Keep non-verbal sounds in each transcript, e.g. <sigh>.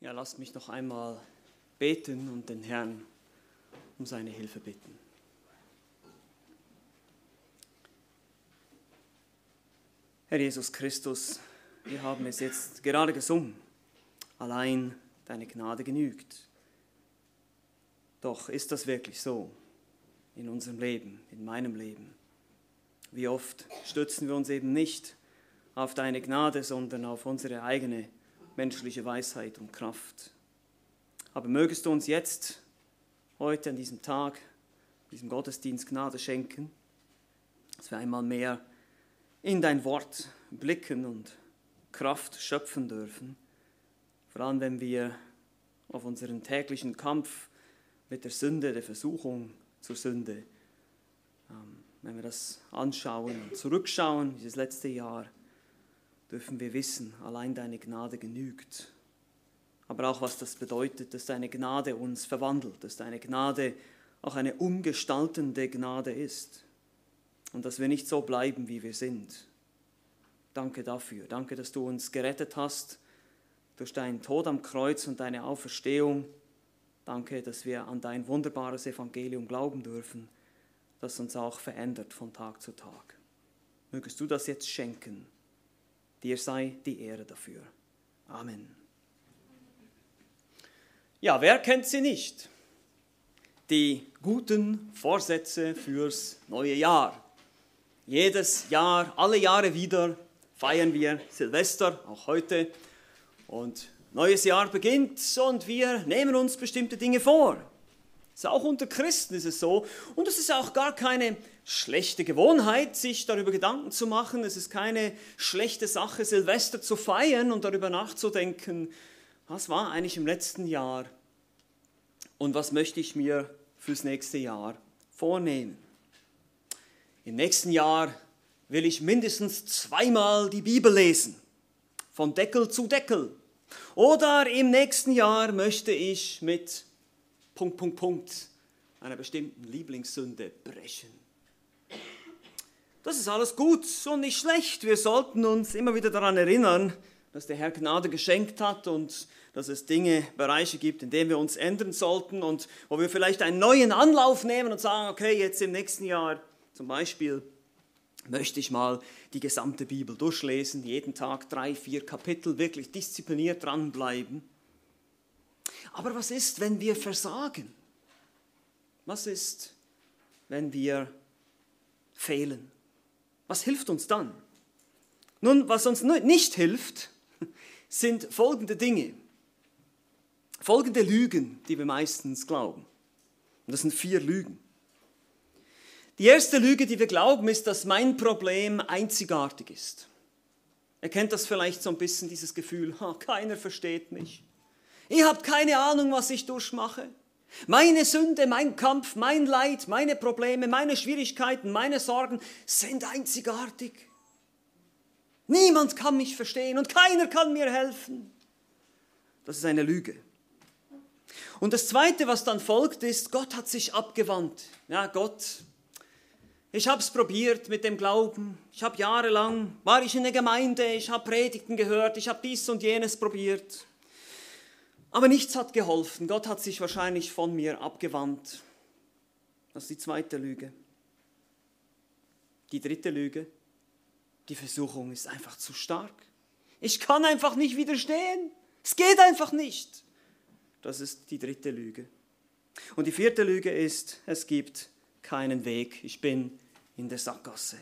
Ja, lasst mich noch einmal beten und den Herrn um seine Hilfe bitten. Herr Jesus Christus, wir haben es jetzt gerade gesungen. Allein deine Gnade genügt. Doch ist das wirklich so in unserem Leben, in meinem Leben? Wie oft stützen wir uns eben nicht auf deine Gnade, sondern auf unsere eigene menschliche Weisheit und Kraft. Aber mögest du uns jetzt, heute an diesem Tag, diesem Gottesdienst Gnade schenken, dass wir einmal mehr in dein Wort blicken und Kraft schöpfen dürfen, vor allem wenn wir auf unseren täglichen Kampf mit der Sünde, der Versuchung zur Sünde, ähm, wenn wir das anschauen und zurückschauen, dieses letzte Jahr, dürfen wir wissen, allein deine Gnade genügt. Aber auch was das bedeutet, dass deine Gnade uns verwandelt, dass deine Gnade auch eine umgestaltende Gnade ist und dass wir nicht so bleiben, wie wir sind. Danke dafür. Danke, dass du uns gerettet hast durch deinen Tod am Kreuz und deine Auferstehung. Danke, dass wir an dein wunderbares Evangelium glauben dürfen, das uns auch verändert von Tag zu Tag. Mögest du das jetzt schenken? Dir sei die Ehre dafür. Amen. Ja, wer kennt sie nicht? Die guten Vorsätze fürs neue Jahr. Jedes Jahr, alle Jahre wieder feiern wir Silvester, auch heute. Und neues Jahr beginnt und wir nehmen uns bestimmte Dinge vor. Auch unter Christen ist es so. Und es ist auch gar keine schlechte Gewohnheit, sich darüber Gedanken zu machen. Es ist keine schlechte Sache, Silvester zu feiern und darüber nachzudenken, was war eigentlich im letzten Jahr und was möchte ich mir fürs nächste Jahr vornehmen. Im nächsten Jahr will ich mindestens zweimal die Bibel lesen, von Deckel zu Deckel. Oder im nächsten Jahr möchte ich mit Punkt, Punkt, Punkt einer bestimmten Lieblingssünde brechen. Das ist alles gut und nicht schlecht. Wir sollten uns immer wieder daran erinnern, dass der Herr Gnade geschenkt hat und dass es Dinge, Bereiche gibt, in denen wir uns ändern sollten und wo wir vielleicht einen neuen Anlauf nehmen und sagen, okay, jetzt im nächsten Jahr zum Beispiel möchte ich mal die gesamte Bibel durchlesen, jeden Tag drei, vier Kapitel, wirklich diszipliniert dranbleiben. Aber was ist, wenn wir versagen? Was ist, wenn wir fehlen? Was hilft uns dann? Nun, was uns nicht hilft, <laughs> sind folgende Dinge. Folgende Lügen, die wir meistens glauben. Und das sind vier Lügen. Die erste Lüge, die wir glauben, ist, dass mein Problem einzigartig ist. Ihr kennt das vielleicht so ein bisschen, dieses Gefühl, keiner versteht mich. Ihr habt keine Ahnung, was ich durchmache. Meine Sünde, mein Kampf, mein Leid, meine Probleme, meine Schwierigkeiten, meine Sorgen sind einzigartig. Niemand kann mich verstehen und keiner kann mir helfen. Das ist eine Lüge. Und das Zweite, was dann folgt, ist, Gott hat sich abgewandt. Ja, Gott, ich habe es probiert mit dem Glauben. Ich habe jahrelang, war ich in der Gemeinde, ich habe Predigten gehört, ich habe dies und jenes probiert. Aber nichts hat geholfen. Gott hat sich wahrscheinlich von mir abgewandt. Das ist die zweite Lüge. Die dritte Lüge. Die Versuchung ist einfach zu stark. Ich kann einfach nicht widerstehen. Es geht einfach nicht. Das ist die dritte Lüge. Und die vierte Lüge ist, es gibt keinen Weg. Ich bin in der Sackgasse.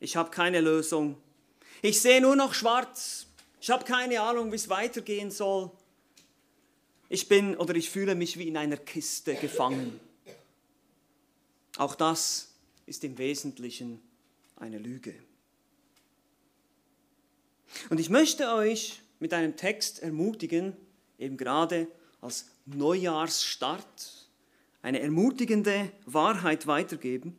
Ich habe keine Lösung. Ich sehe nur noch schwarz. Ich habe keine Ahnung, wie es weitergehen soll. Ich bin oder ich fühle mich wie in einer Kiste gefangen. Auch das ist im Wesentlichen eine Lüge. Und ich möchte euch mit einem Text ermutigen, eben gerade als Neujahrsstart, eine ermutigende Wahrheit weitergeben.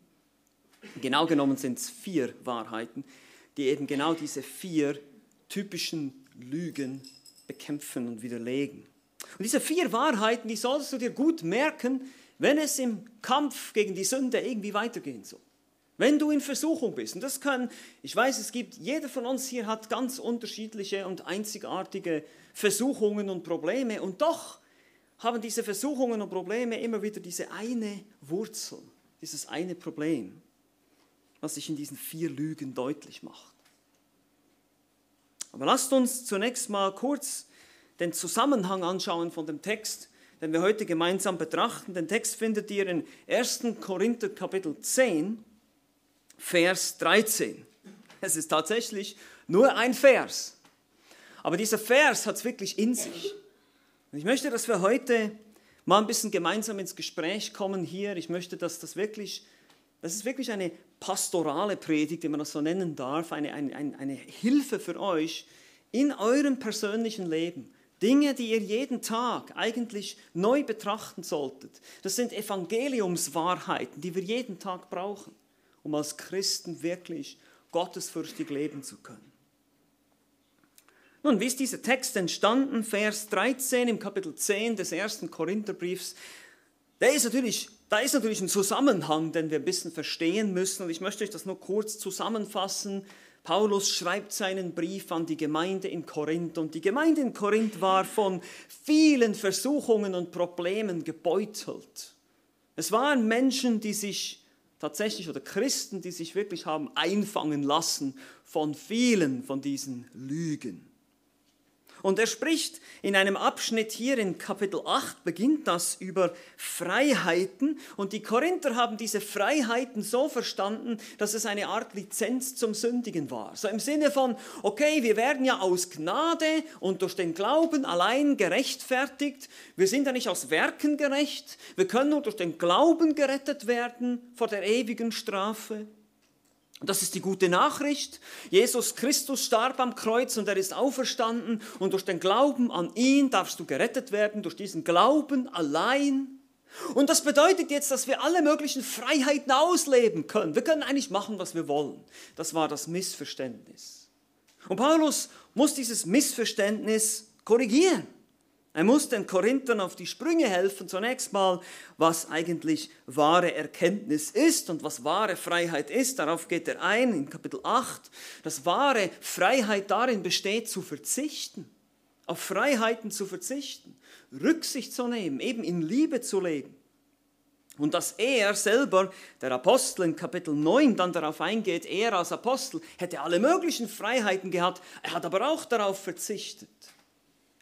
Genau genommen sind es vier Wahrheiten, die eben genau diese vier typischen Lügen bekämpfen und widerlegen. Und diese vier Wahrheiten, die solltest du dir gut merken, wenn es im Kampf gegen die Sünde irgendwie weitergehen soll. Wenn du in Versuchung bist, und das kann, ich weiß, es gibt, jeder von uns hier hat ganz unterschiedliche und einzigartige Versuchungen und Probleme, und doch haben diese Versuchungen und Probleme immer wieder diese eine Wurzel, dieses eine Problem, was sich in diesen vier Lügen deutlich macht. Aber lasst uns zunächst mal kurz den Zusammenhang anschauen von dem Text, den wir heute gemeinsam betrachten. Den Text findet ihr in 1. Korinther Kapitel 10, Vers 13. Es ist tatsächlich nur ein Vers. Aber dieser Vers hat es wirklich in sich. Und ich möchte, dass wir heute mal ein bisschen gemeinsam ins Gespräch kommen hier. Ich möchte, dass das wirklich, das ist wirklich eine pastorale Predigt, wenn man das so nennen darf, eine, eine, eine Hilfe für euch in eurem persönlichen Leben. Dinge, die ihr jeden Tag eigentlich neu betrachten solltet. Das sind Evangeliumswahrheiten, die wir jeden Tag brauchen um als Christen wirklich gottesfürchtig leben zu können. Nun, wie ist dieser Text entstanden? Vers 13 im Kapitel 10 des ersten Korintherbriefs. Der ist natürlich, da ist natürlich ein Zusammenhang, den wir ein bisschen verstehen müssen. Und ich möchte euch das nur kurz zusammenfassen. Paulus schreibt seinen Brief an die Gemeinde in Korinth und die Gemeinde in Korinth war von vielen Versuchungen und Problemen gebeutelt. Es waren Menschen, die sich tatsächlich oder Christen, die sich wirklich haben einfangen lassen von vielen von diesen Lügen. Und er spricht in einem Abschnitt hier in Kapitel 8, beginnt das über Freiheiten. Und die Korinther haben diese Freiheiten so verstanden, dass es eine Art Lizenz zum Sündigen war. So im Sinne von, okay, wir werden ja aus Gnade und durch den Glauben allein gerechtfertigt. Wir sind ja nicht aus Werken gerecht. Wir können nur durch den Glauben gerettet werden vor der ewigen Strafe. Und das ist die gute Nachricht. Jesus Christus starb am Kreuz und er ist auferstanden und durch den Glauben an ihn darfst du gerettet werden, durch diesen Glauben allein. Und das bedeutet jetzt, dass wir alle möglichen Freiheiten ausleben können. Wir können eigentlich machen, was wir wollen. Das war das Missverständnis. Und Paulus muss dieses Missverständnis korrigieren. Er muss den Korinthern auf die Sprünge helfen, zunächst mal, was eigentlich wahre Erkenntnis ist und was wahre Freiheit ist. Darauf geht er ein in Kapitel 8, dass wahre Freiheit darin besteht, zu verzichten, auf Freiheiten zu verzichten, Rücksicht zu nehmen, eben in Liebe zu leben. Und dass er selber, der Apostel in Kapitel 9, dann darauf eingeht, er als Apostel hätte alle möglichen Freiheiten gehabt, er hat aber auch darauf verzichtet.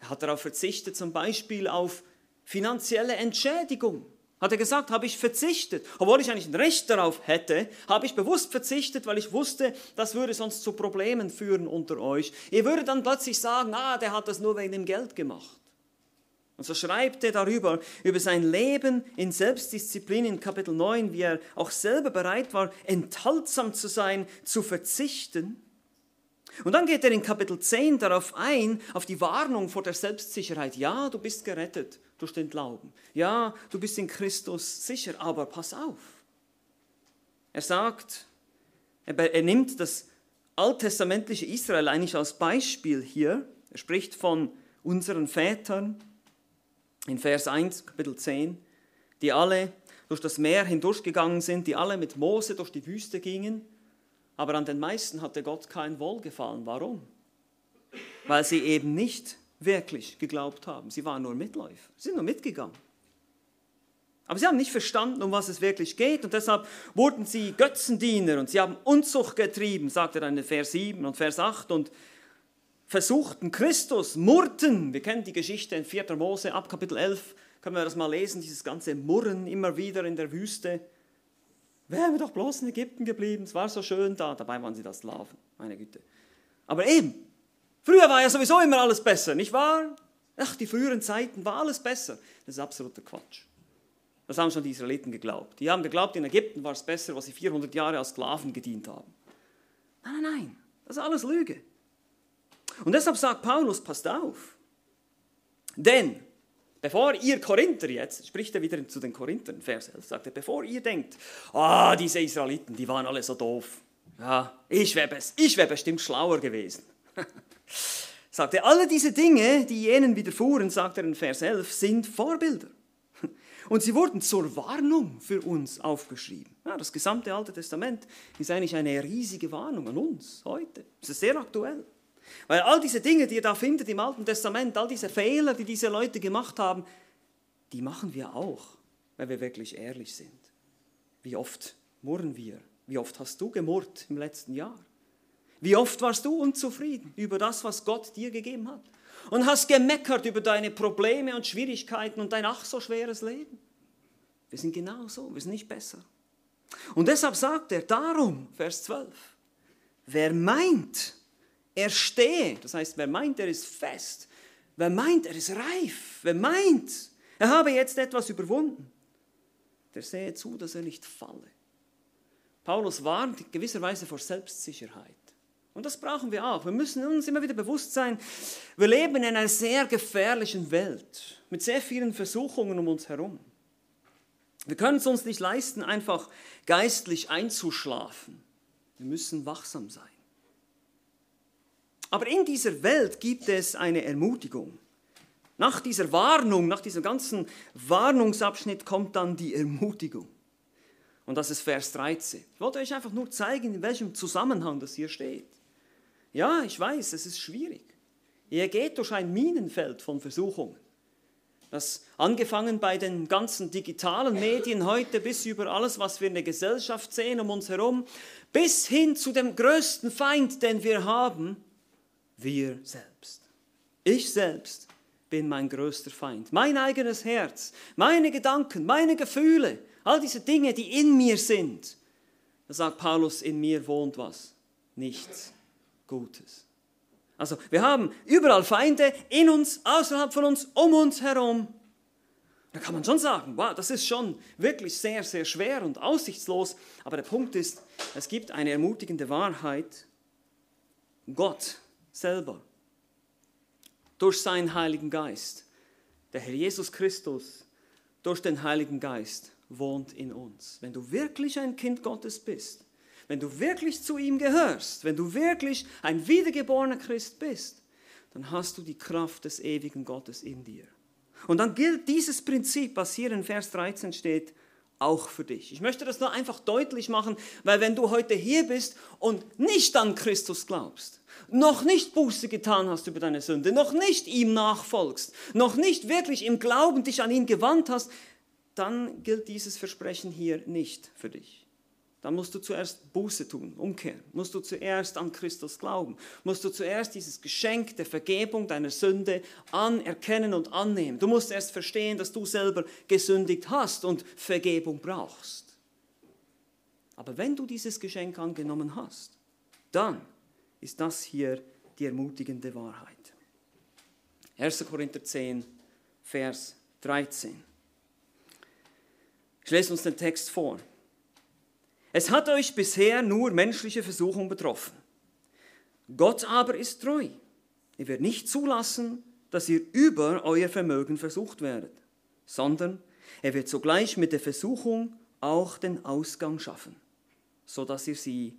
Er hat darauf verzichtet, zum Beispiel auf finanzielle Entschädigung. Hat er gesagt, habe ich verzichtet. Obwohl ich eigentlich ein Recht darauf hätte, habe ich bewusst verzichtet, weil ich wusste, das würde sonst zu Problemen führen unter euch. Ihr würdet dann plötzlich sagen, ah, der hat das nur wegen dem Geld gemacht. Und so schreibt er darüber, über sein Leben in Selbstdisziplin in Kapitel 9, wie er auch selber bereit war, enthaltsam zu sein, zu verzichten und dann geht er in Kapitel 10 darauf ein, auf die Warnung vor der Selbstsicherheit. Ja, du bist gerettet durch den Glauben. Ja, du bist in Christus sicher, aber pass auf. Er sagt, er, nimmt das alttestamentliche Israel eigentlich als Beispiel hier. Er spricht von unseren Vätern in Vers 1, Kapitel 10, die alle durch das Meer hindurchgegangen sind, die alle mit Mose durch die Wüste gingen aber an den meisten hatte Gott kein Wohlgefallen. Warum? Weil sie eben nicht wirklich geglaubt haben. Sie waren nur Mitläufer, sie sind nur mitgegangen. Aber sie haben nicht verstanden, um was es wirklich geht und deshalb wurden sie Götzendiener und sie haben Unzucht getrieben, sagt er dann in Vers 7 und Vers 8 und versuchten Christus, murrten. Wir kennen die Geschichte in 4. Mose ab Kapitel 11, können wir das mal lesen, dieses ganze Murren immer wieder in der Wüste. Wären wir doch bloß in Ägypten geblieben, es war so schön da. Dabei waren sie da Sklaven, meine Güte. Aber eben, früher war ja sowieso immer alles besser, nicht wahr? Ach, die früheren Zeiten war alles besser. Das ist absoluter Quatsch. Das haben schon die Israeliten geglaubt. Die haben geglaubt, in Ägypten war es besser, was sie 400 Jahre als Sklaven gedient haben. Nein, nein, nein, das ist alles Lüge. Und deshalb sagt Paulus, passt auf. Denn Bevor ihr Korinther jetzt, spricht er wieder zu den Korinthern, Vers 11, sagt er, bevor ihr denkt, ah, diese Israeliten, die waren alle so doof. Ja, ich wäre ich wär bestimmt schlauer gewesen. <laughs> sagt er, alle diese Dinge, die jenen widerfuhren, sagt er in Vers 11, sind Vorbilder. <laughs> Und sie wurden zur Warnung für uns aufgeschrieben. Ja, das gesamte Alte Testament ist eigentlich eine riesige Warnung an uns heute. Es ist sehr aktuell. Weil all diese Dinge, die ihr da findet im Alten Testament, all diese Fehler, die diese Leute gemacht haben, die machen wir auch, wenn wir wirklich ehrlich sind. Wie oft murren wir? Wie oft hast du gemurrt im letzten Jahr? Wie oft warst du unzufrieden über das, was Gott dir gegeben hat? Und hast gemeckert über deine Probleme und Schwierigkeiten und dein ach so schweres Leben? Wir sind genauso, wir sind nicht besser. Und deshalb sagt er darum, Vers 12, wer meint, er stehe, das heißt, wer meint, er ist fest, wer meint, er ist reif, wer meint, er habe jetzt etwas überwunden, der sehe zu, dass er nicht falle. Paulus warnt gewisserweise vor Selbstsicherheit. Und das brauchen wir auch. Wir müssen uns immer wieder bewusst sein, wir leben in einer sehr gefährlichen Welt mit sehr vielen Versuchungen um uns herum. Wir können es uns nicht leisten, einfach geistlich einzuschlafen. Wir müssen wachsam sein. Aber in dieser Welt gibt es eine Ermutigung. Nach dieser Warnung, nach diesem ganzen Warnungsabschnitt kommt dann die Ermutigung. Und das ist Vers 13. Ich wollte euch einfach nur zeigen, in welchem Zusammenhang das hier steht. Ja, ich weiß, es ist schwierig. Ihr geht durch ein Minenfeld von Versuchungen. Das angefangen bei den ganzen digitalen Medien heute bis über alles, was wir in der Gesellschaft sehen um uns herum, bis hin zu dem größten Feind, den wir haben, wir selbst. Ich selbst bin mein größter Feind. Mein eigenes Herz, meine Gedanken, meine Gefühle, all diese Dinge, die in mir sind. Da sagt Paulus, in mir wohnt was? Nichts Gutes. Also wir haben überall Feinde, in uns, außerhalb von uns, um uns herum. Da kann man schon sagen, wow, das ist schon wirklich sehr, sehr schwer und aussichtslos. Aber der Punkt ist, es gibt eine ermutigende Wahrheit. Gott selber durch seinen Heiligen Geist. Der Herr Jesus Christus durch den Heiligen Geist wohnt in uns. Wenn du wirklich ein Kind Gottes bist, wenn du wirklich zu ihm gehörst, wenn du wirklich ein wiedergeborener Christ bist, dann hast du die Kraft des ewigen Gottes in dir. Und dann gilt dieses Prinzip, was hier in Vers 13 steht, auch für dich. Ich möchte das nur einfach deutlich machen, weil wenn du heute hier bist und nicht an Christus glaubst, noch nicht Buße getan hast über deine Sünde, noch nicht ihm nachfolgst, noch nicht wirklich im Glauben dich an ihn gewandt hast, dann gilt dieses Versprechen hier nicht für dich. Dann musst du zuerst Buße tun, umkehren. Musst du zuerst an Christus glauben. Musst du zuerst dieses Geschenk der Vergebung deiner Sünde anerkennen und annehmen. Du musst erst verstehen, dass du selber gesündigt hast und Vergebung brauchst. Aber wenn du dieses Geschenk angenommen hast, dann ist das hier die ermutigende Wahrheit. 1. Korinther 10, Vers 13. Ich lese uns den Text vor. Es hat euch bisher nur menschliche Versuchung betroffen. Gott aber ist treu. Er wird nicht zulassen, dass ihr über euer Vermögen versucht werdet, sondern er wird sogleich mit der Versuchung auch den Ausgang schaffen, so dass ihr sie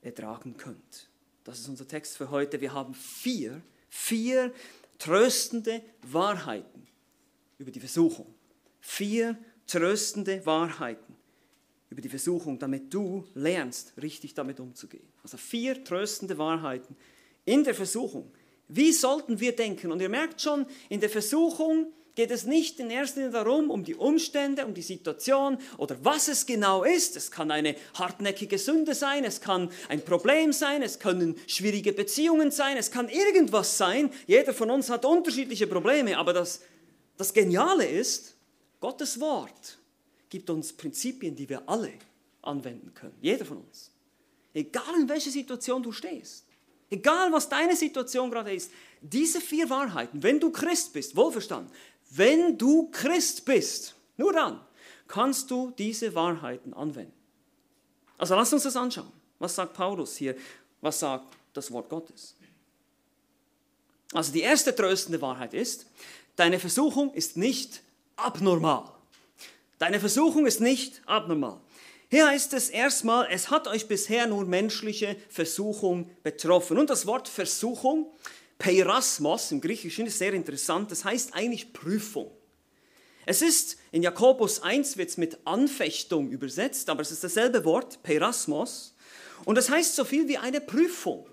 ertragen könnt. Das ist unser Text für heute. Wir haben vier, vier tröstende Wahrheiten über die Versuchung. Vier tröstende Wahrheiten über die Versuchung, damit du lernst, richtig damit umzugehen. Also vier tröstende Wahrheiten in der Versuchung. Wie sollten wir denken? Und ihr merkt schon, in der Versuchung geht es nicht in erster Linie darum, um die Umstände, um die Situation oder was es genau ist. Es kann eine hartnäckige Sünde sein, es kann ein Problem sein, es können schwierige Beziehungen sein, es kann irgendwas sein. Jeder von uns hat unterschiedliche Probleme, aber das, das Geniale ist, Gottes Wort gibt uns Prinzipien, die wir alle anwenden können. Jeder von uns. Egal in welcher Situation du stehst. Egal was deine Situation gerade ist. Diese vier Wahrheiten, wenn du Christ bist, wohlverstanden, wenn du Christ bist, nur dann kannst du diese Wahrheiten anwenden. Also lass uns das anschauen. Was sagt Paulus hier? Was sagt das Wort Gottes? Also die erste tröstende Wahrheit ist, deine Versuchung ist nicht abnormal. Deine Versuchung ist nicht abnormal. Hier heißt es erstmal, es hat euch bisher nur menschliche Versuchung betroffen. Und das Wort Versuchung, Peirasmos im Griechischen, ist sehr interessant. Das heißt eigentlich Prüfung. Es ist, in Jakobus 1 wird es mit Anfechtung übersetzt, aber es ist dasselbe Wort, Perasmos. Und das heißt so viel wie eine Prüfung,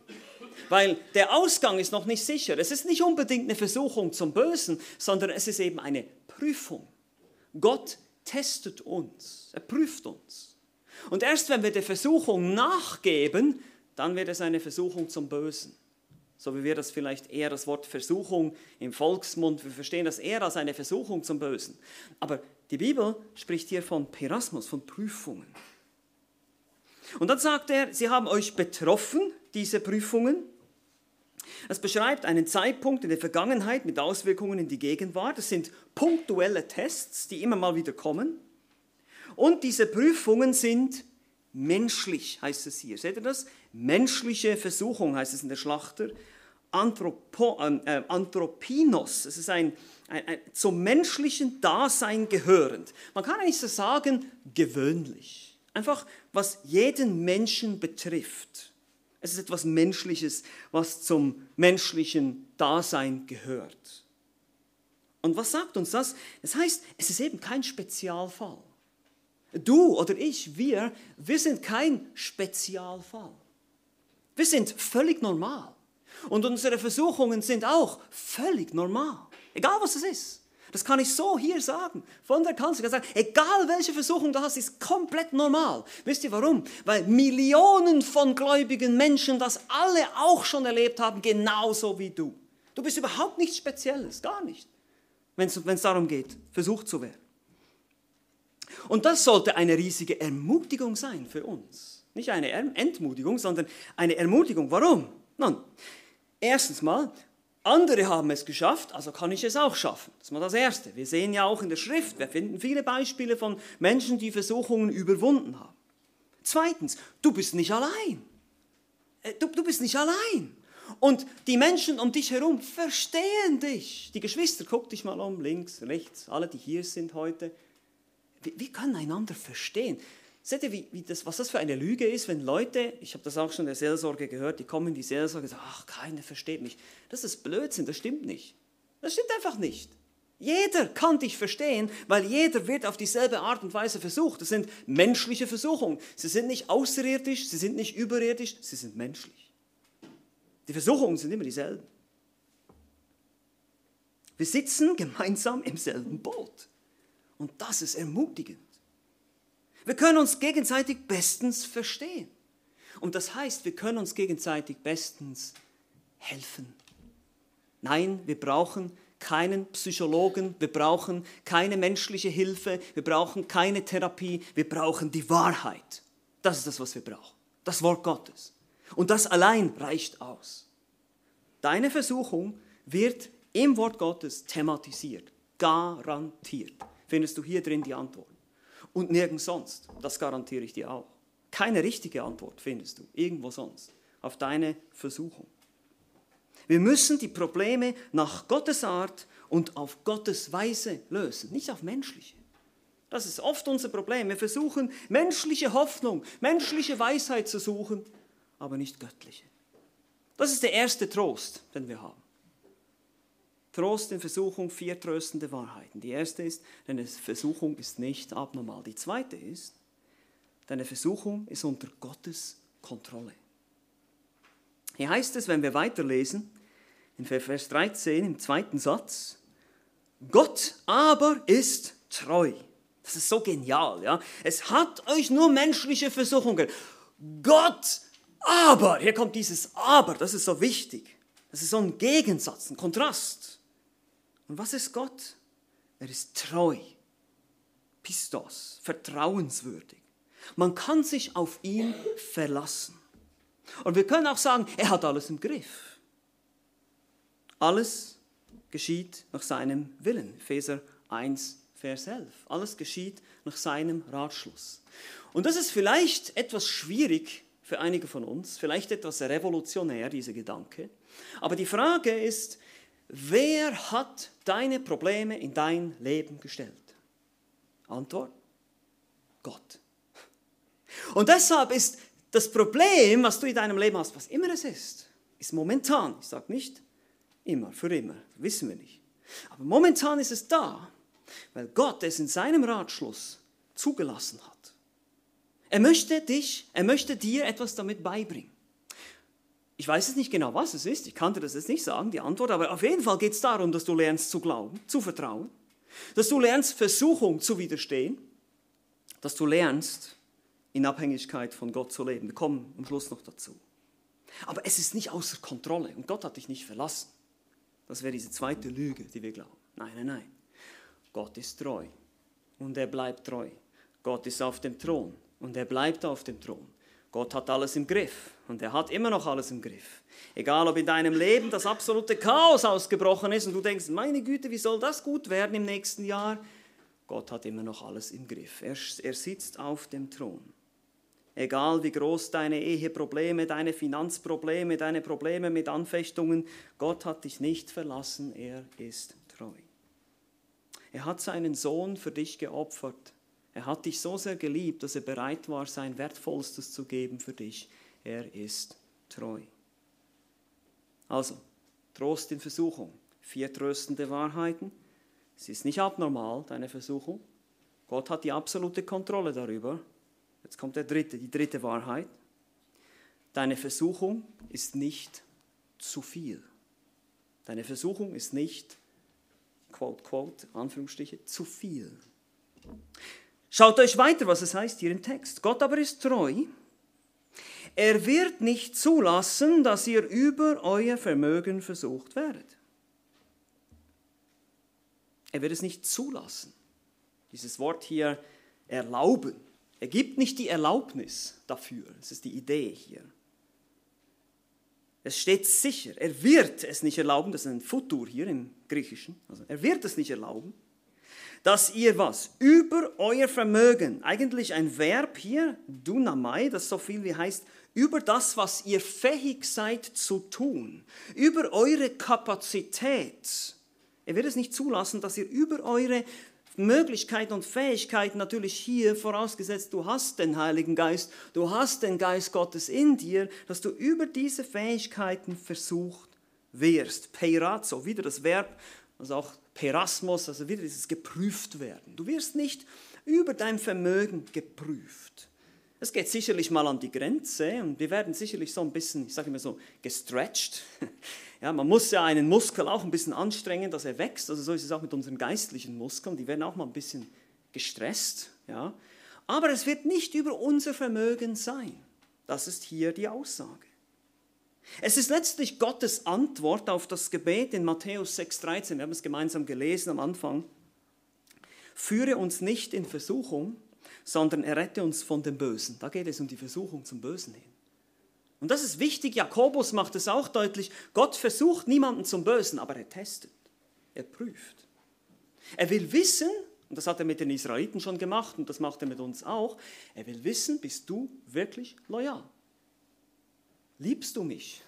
weil der Ausgang ist noch nicht sicher. Es ist nicht unbedingt eine Versuchung zum Bösen, sondern es ist eben eine Prüfung. Gott testet uns, er prüft uns. Und erst wenn wir der Versuchung nachgeben, dann wird es eine Versuchung zum Bösen so wie wir das vielleicht eher das Wort Versuchung im Volksmund, wir verstehen das eher als eine Versuchung zum Bösen. Aber die Bibel spricht hier von Perasmus, von Prüfungen. Und dann sagt er, sie haben euch betroffen, diese Prüfungen. Das beschreibt einen Zeitpunkt in der Vergangenheit mit Auswirkungen in die Gegenwart. Das sind punktuelle Tests, die immer mal wieder kommen. Und diese Prüfungen sind menschlich, heißt es hier. Seht ihr das? Menschliche Versuchung heißt es in der Schlachter. Anthropo, ähm, äh, Anthropinos, es ist ein, ein, ein, zum menschlichen Dasein gehörend. Man kann eigentlich so sagen, gewöhnlich. Einfach, was jeden Menschen betrifft. Es ist etwas Menschliches, was zum menschlichen Dasein gehört. Und was sagt uns das? Das heißt, es ist eben kein Spezialfall. Du oder ich, wir, wir sind kein Spezialfall. Wir sind völlig normal. Und unsere Versuchungen sind auch völlig normal. Egal was es ist. Das kann ich so hier sagen. Von der Kanzler sagen, egal welche Versuchung du hast, ist komplett normal. Wisst ihr warum? Weil Millionen von gläubigen Menschen das alle auch schon erlebt haben, genauso wie du. Du bist überhaupt nichts Spezielles, gar nicht, wenn es darum geht, versucht zu werden. Und das sollte eine riesige Ermutigung sein für uns. Nicht eine Entmutigung, sondern eine Ermutigung. Warum? Nun, Erstens mal, andere haben es geschafft, also kann ich es auch schaffen. Das ist mal das Erste. Wir sehen ja auch in der Schrift, wir finden viele Beispiele von Menschen, die Versuchungen überwunden haben. Zweitens, du bist nicht allein. Äh, du, du bist nicht allein. Und die Menschen um dich herum verstehen dich. Die Geschwister, guck dich mal um, links, rechts, alle, die hier sind heute. Wir, wir können einander verstehen. Seht ihr, wie, wie das, was das für eine Lüge ist, wenn Leute, ich habe das auch schon in der Seelsorge gehört, die kommen in die Seelsorge und sagen, ach, keiner versteht mich. Das ist Blödsinn, das stimmt nicht. Das stimmt einfach nicht. Jeder kann dich verstehen, weil jeder wird auf dieselbe Art und Weise versucht. Das sind menschliche Versuchungen. Sie sind nicht außerirdisch, sie sind nicht überirdisch, sie sind menschlich. Die Versuchungen sind immer dieselben. Wir sitzen gemeinsam im selben Boot. Und das ist ermutigend. Wir können uns gegenseitig bestens verstehen. Und das heißt, wir können uns gegenseitig bestens helfen. Nein, wir brauchen keinen Psychologen, wir brauchen keine menschliche Hilfe, wir brauchen keine Therapie, wir brauchen die Wahrheit. Das ist das, was wir brauchen. Das Wort Gottes. Und das allein reicht aus. Deine Versuchung wird im Wort Gottes thematisiert. Garantiert. Findest du hier drin die Antwort und nirgends sonst. Das garantiere ich dir auch. Keine richtige Antwort findest du irgendwo sonst auf deine Versuchung. Wir müssen die Probleme nach Gottes Art und auf Gottes Weise lösen, nicht auf menschliche. Das ist oft unser Problem. Wir versuchen menschliche Hoffnung, menschliche Weisheit zu suchen, aber nicht göttliche. Das ist der erste Trost, den wir haben. Trost in Versuchung, vier tröstende Wahrheiten. Die erste ist, deine Versuchung ist nicht abnormal. Die zweite ist, deine Versuchung ist unter Gottes Kontrolle. Hier heißt es, wenn wir weiterlesen, in Vers 13 im zweiten Satz, Gott aber ist treu. Das ist so genial, ja. Es hat euch nur menschliche Versuchungen. Gott aber, hier kommt dieses aber, das ist so wichtig. Das ist so ein Gegensatz, ein Kontrast. Und was ist Gott? Er ist treu, Pistos, vertrauenswürdig. Man kann sich auf ihn verlassen. Und wir können auch sagen, er hat alles im Griff. Alles geschieht nach seinem Willen. Epheser 1, Vers 11. Alles geschieht nach seinem Ratschluss. Und das ist vielleicht etwas schwierig für einige von uns, vielleicht etwas revolutionär, dieser Gedanke. Aber die Frage ist, wer hat deine Probleme in dein Leben gestellt? Antwort, Gott. Und deshalb ist das Problem, was du in deinem Leben hast, was immer es ist, ist momentan. Ich sage nicht immer, für immer, wissen wir nicht. Aber momentan ist es da. weil Gott es in seinem Ratschluss zugelassen hat. Er möchte dich, er möchte dir etwas damit beibringen. Ich weiß es nicht genau, was es ist, ich kann dir das jetzt nicht sagen, die Antwort, aber auf jeden Fall geht es darum, dass du lernst zu glauben, zu vertrauen, dass du lernst, Versuchung zu widerstehen, dass du lernst, in Abhängigkeit von Gott zu leben. Wir kommen am Schluss noch dazu. Aber es ist nicht außer Kontrolle und Gott hat dich nicht verlassen. Das wäre diese zweite Lüge, die wir glauben. Nein, nein, nein. Gott ist treu und er bleibt treu. Gott ist auf dem Thron und er bleibt auf dem Thron. Gott hat alles im Griff und er hat immer noch alles im Griff. Egal, ob in deinem Leben das absolute Chaos ausgebrochen ist und du denkst, meine Güte, wie soll das gut werden im nächsten Jahr? Gott hat immer noch alles im Griff. Er, er sitzt auf dem Thron. Egal wie groß deine Eheprobleme, deine Finanzprobleme, deine Probleme mit Anfechtungen, Gott hat dich nicht verlassen, er ist treu. Er hat seinen Sohn für dich geopfert. Er hat dich so sehr geliebt, dass er bereit war, sein Wertvollstes zu geben für dich. Er ist treu. Also, Trost in Versuchung. Vier tröstende Wahrheiten. Es ist nicht abnormal, deine Versuchung. Gott hat die absolute Kontrolle darüber. Jetzt kommt der dritte, die dritte Wahrheit. Deine Versuchung ist nicht zu viel. Deine Versuchung ist nicht, quote, quote, Anführungsstriche, zu viel. Schaut euch weiter, was es heißt hier im Text. Gott aber ist treu. Er wird nicht zulassen, dass ihr über euer Vermögen versucht werdet. Er wird es nicht zulassen. Dieses Wort hier erlauben er gibt nicht die Erlaubnis dafür. Das ist die Idee hier. Es steht sicher, er wird es nicht erlauben, das ist ein Futur hier im Griechischen, also er wird es nicht erlauben, dass ihr was über euer Vermögen, eigentlich ein Verb hier, dunamai, das so viel wie heißt, über das, was ihr fähig seid zu tun, über eure Kapazität. Er wird es nicht zulassen, dass ihr über eure Möglichkeiten und Fähigkeiten natürlich hier, vorausgesetzt du hast den Heiligen Geist, du hast den Geist Gottes in dir, dass du über diese Fähigkeiten versucht wirst. Peirazzo, wieder das Verb, also auch Perasmos, also wieder dieses geprüft werden. Du wirst nicht über dein Vermögen geprüft. Es geht sicherlich mal an die Grenze und wir werden sicherlich so ein bisschen, ich sage immer so, gestretched. <laughs> Ja, man muss ja einen Muskel auch ein bisschen anstrengen, dass er wächst. Also so ist es auch mit unseren geistlichen Muskeln. Die werden auch mal ein bisschen gestresst. Ja. Aber es wird nicht über unser Vermögen sein. Das ist hier die Aussage. Es ist letztlich Gottes Antwort auf das Gebet in Matthäus 6,13. Wir haben es gemeinsam gelesen am Anfang. Führe uns nicht in Versuchung, sondern errette uns von dem Bösen. Da geht es um die Versuchung zum Bösen hin. Und das ist wichtig, Jakobus macht es auch deutlich, Gott versucht niemanden zum Bösen, aber er testet, er prüft. Er will wissen, und das hat er mit den Israeliten schon gemacht und das macht er mit uns auch, er will wissen, bist du wirklich loyal? Liebst du mich?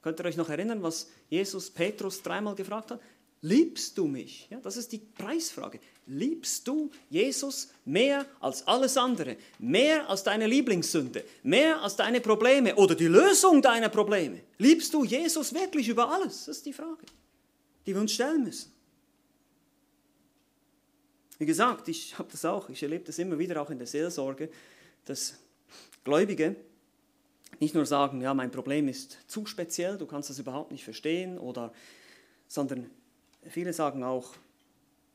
Könnt ihr euch noch erinnern, was Jesus Petrus dreimal gefragt hat? Liebst du mich? Ja, das ist die Preisfrage. Liebst du Jesus mehr als alles andere? Mehr als deine Lieblingssünde? Mehr als deine Probleme oder die Lösung deiner Probleme? Liebst du Jesus wirklich über alles? Das ist die Frage, die wir uns stellen müssen. Wie gesagt, ich habe das auch, ich erlebe das immer wieder auch in der Seelsorge, dass Gläubige nicht nur sagen, ja, mein Problem ist zu speziell, du kannst das überhaupt nicht verstehen, oder, sondern Viele sagen auch,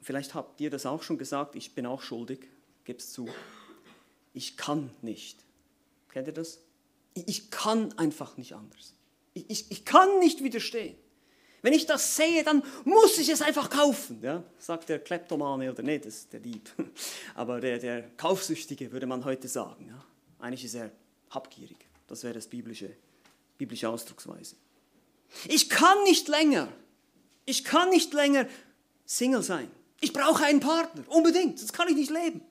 vielleicht habt ihr das auch schon gesagt, ich bin auch schuldig, geb's zu. Ich kann nicht. Kennt ihr das? Ich kann einfach nicht anders. Ich, ich, ich kann nicht widerstehen. Wenn ich das sehe, dann muss ich es einfach kaufen. Ja? Sagt der Kleptomane oder nicht, das ist der Dieb. <laughs> Aber der, der Kaufsüchtige würde man heute sagen. Ja? Eigentlich ist er habgierig. Das wäre das biblische, biblische Ausdrucksweise. Ich kann nicht länger ich kann nicht länger Single sein. Ich brauche einen Partner, unbedingt, sonst kann ich nicht leben.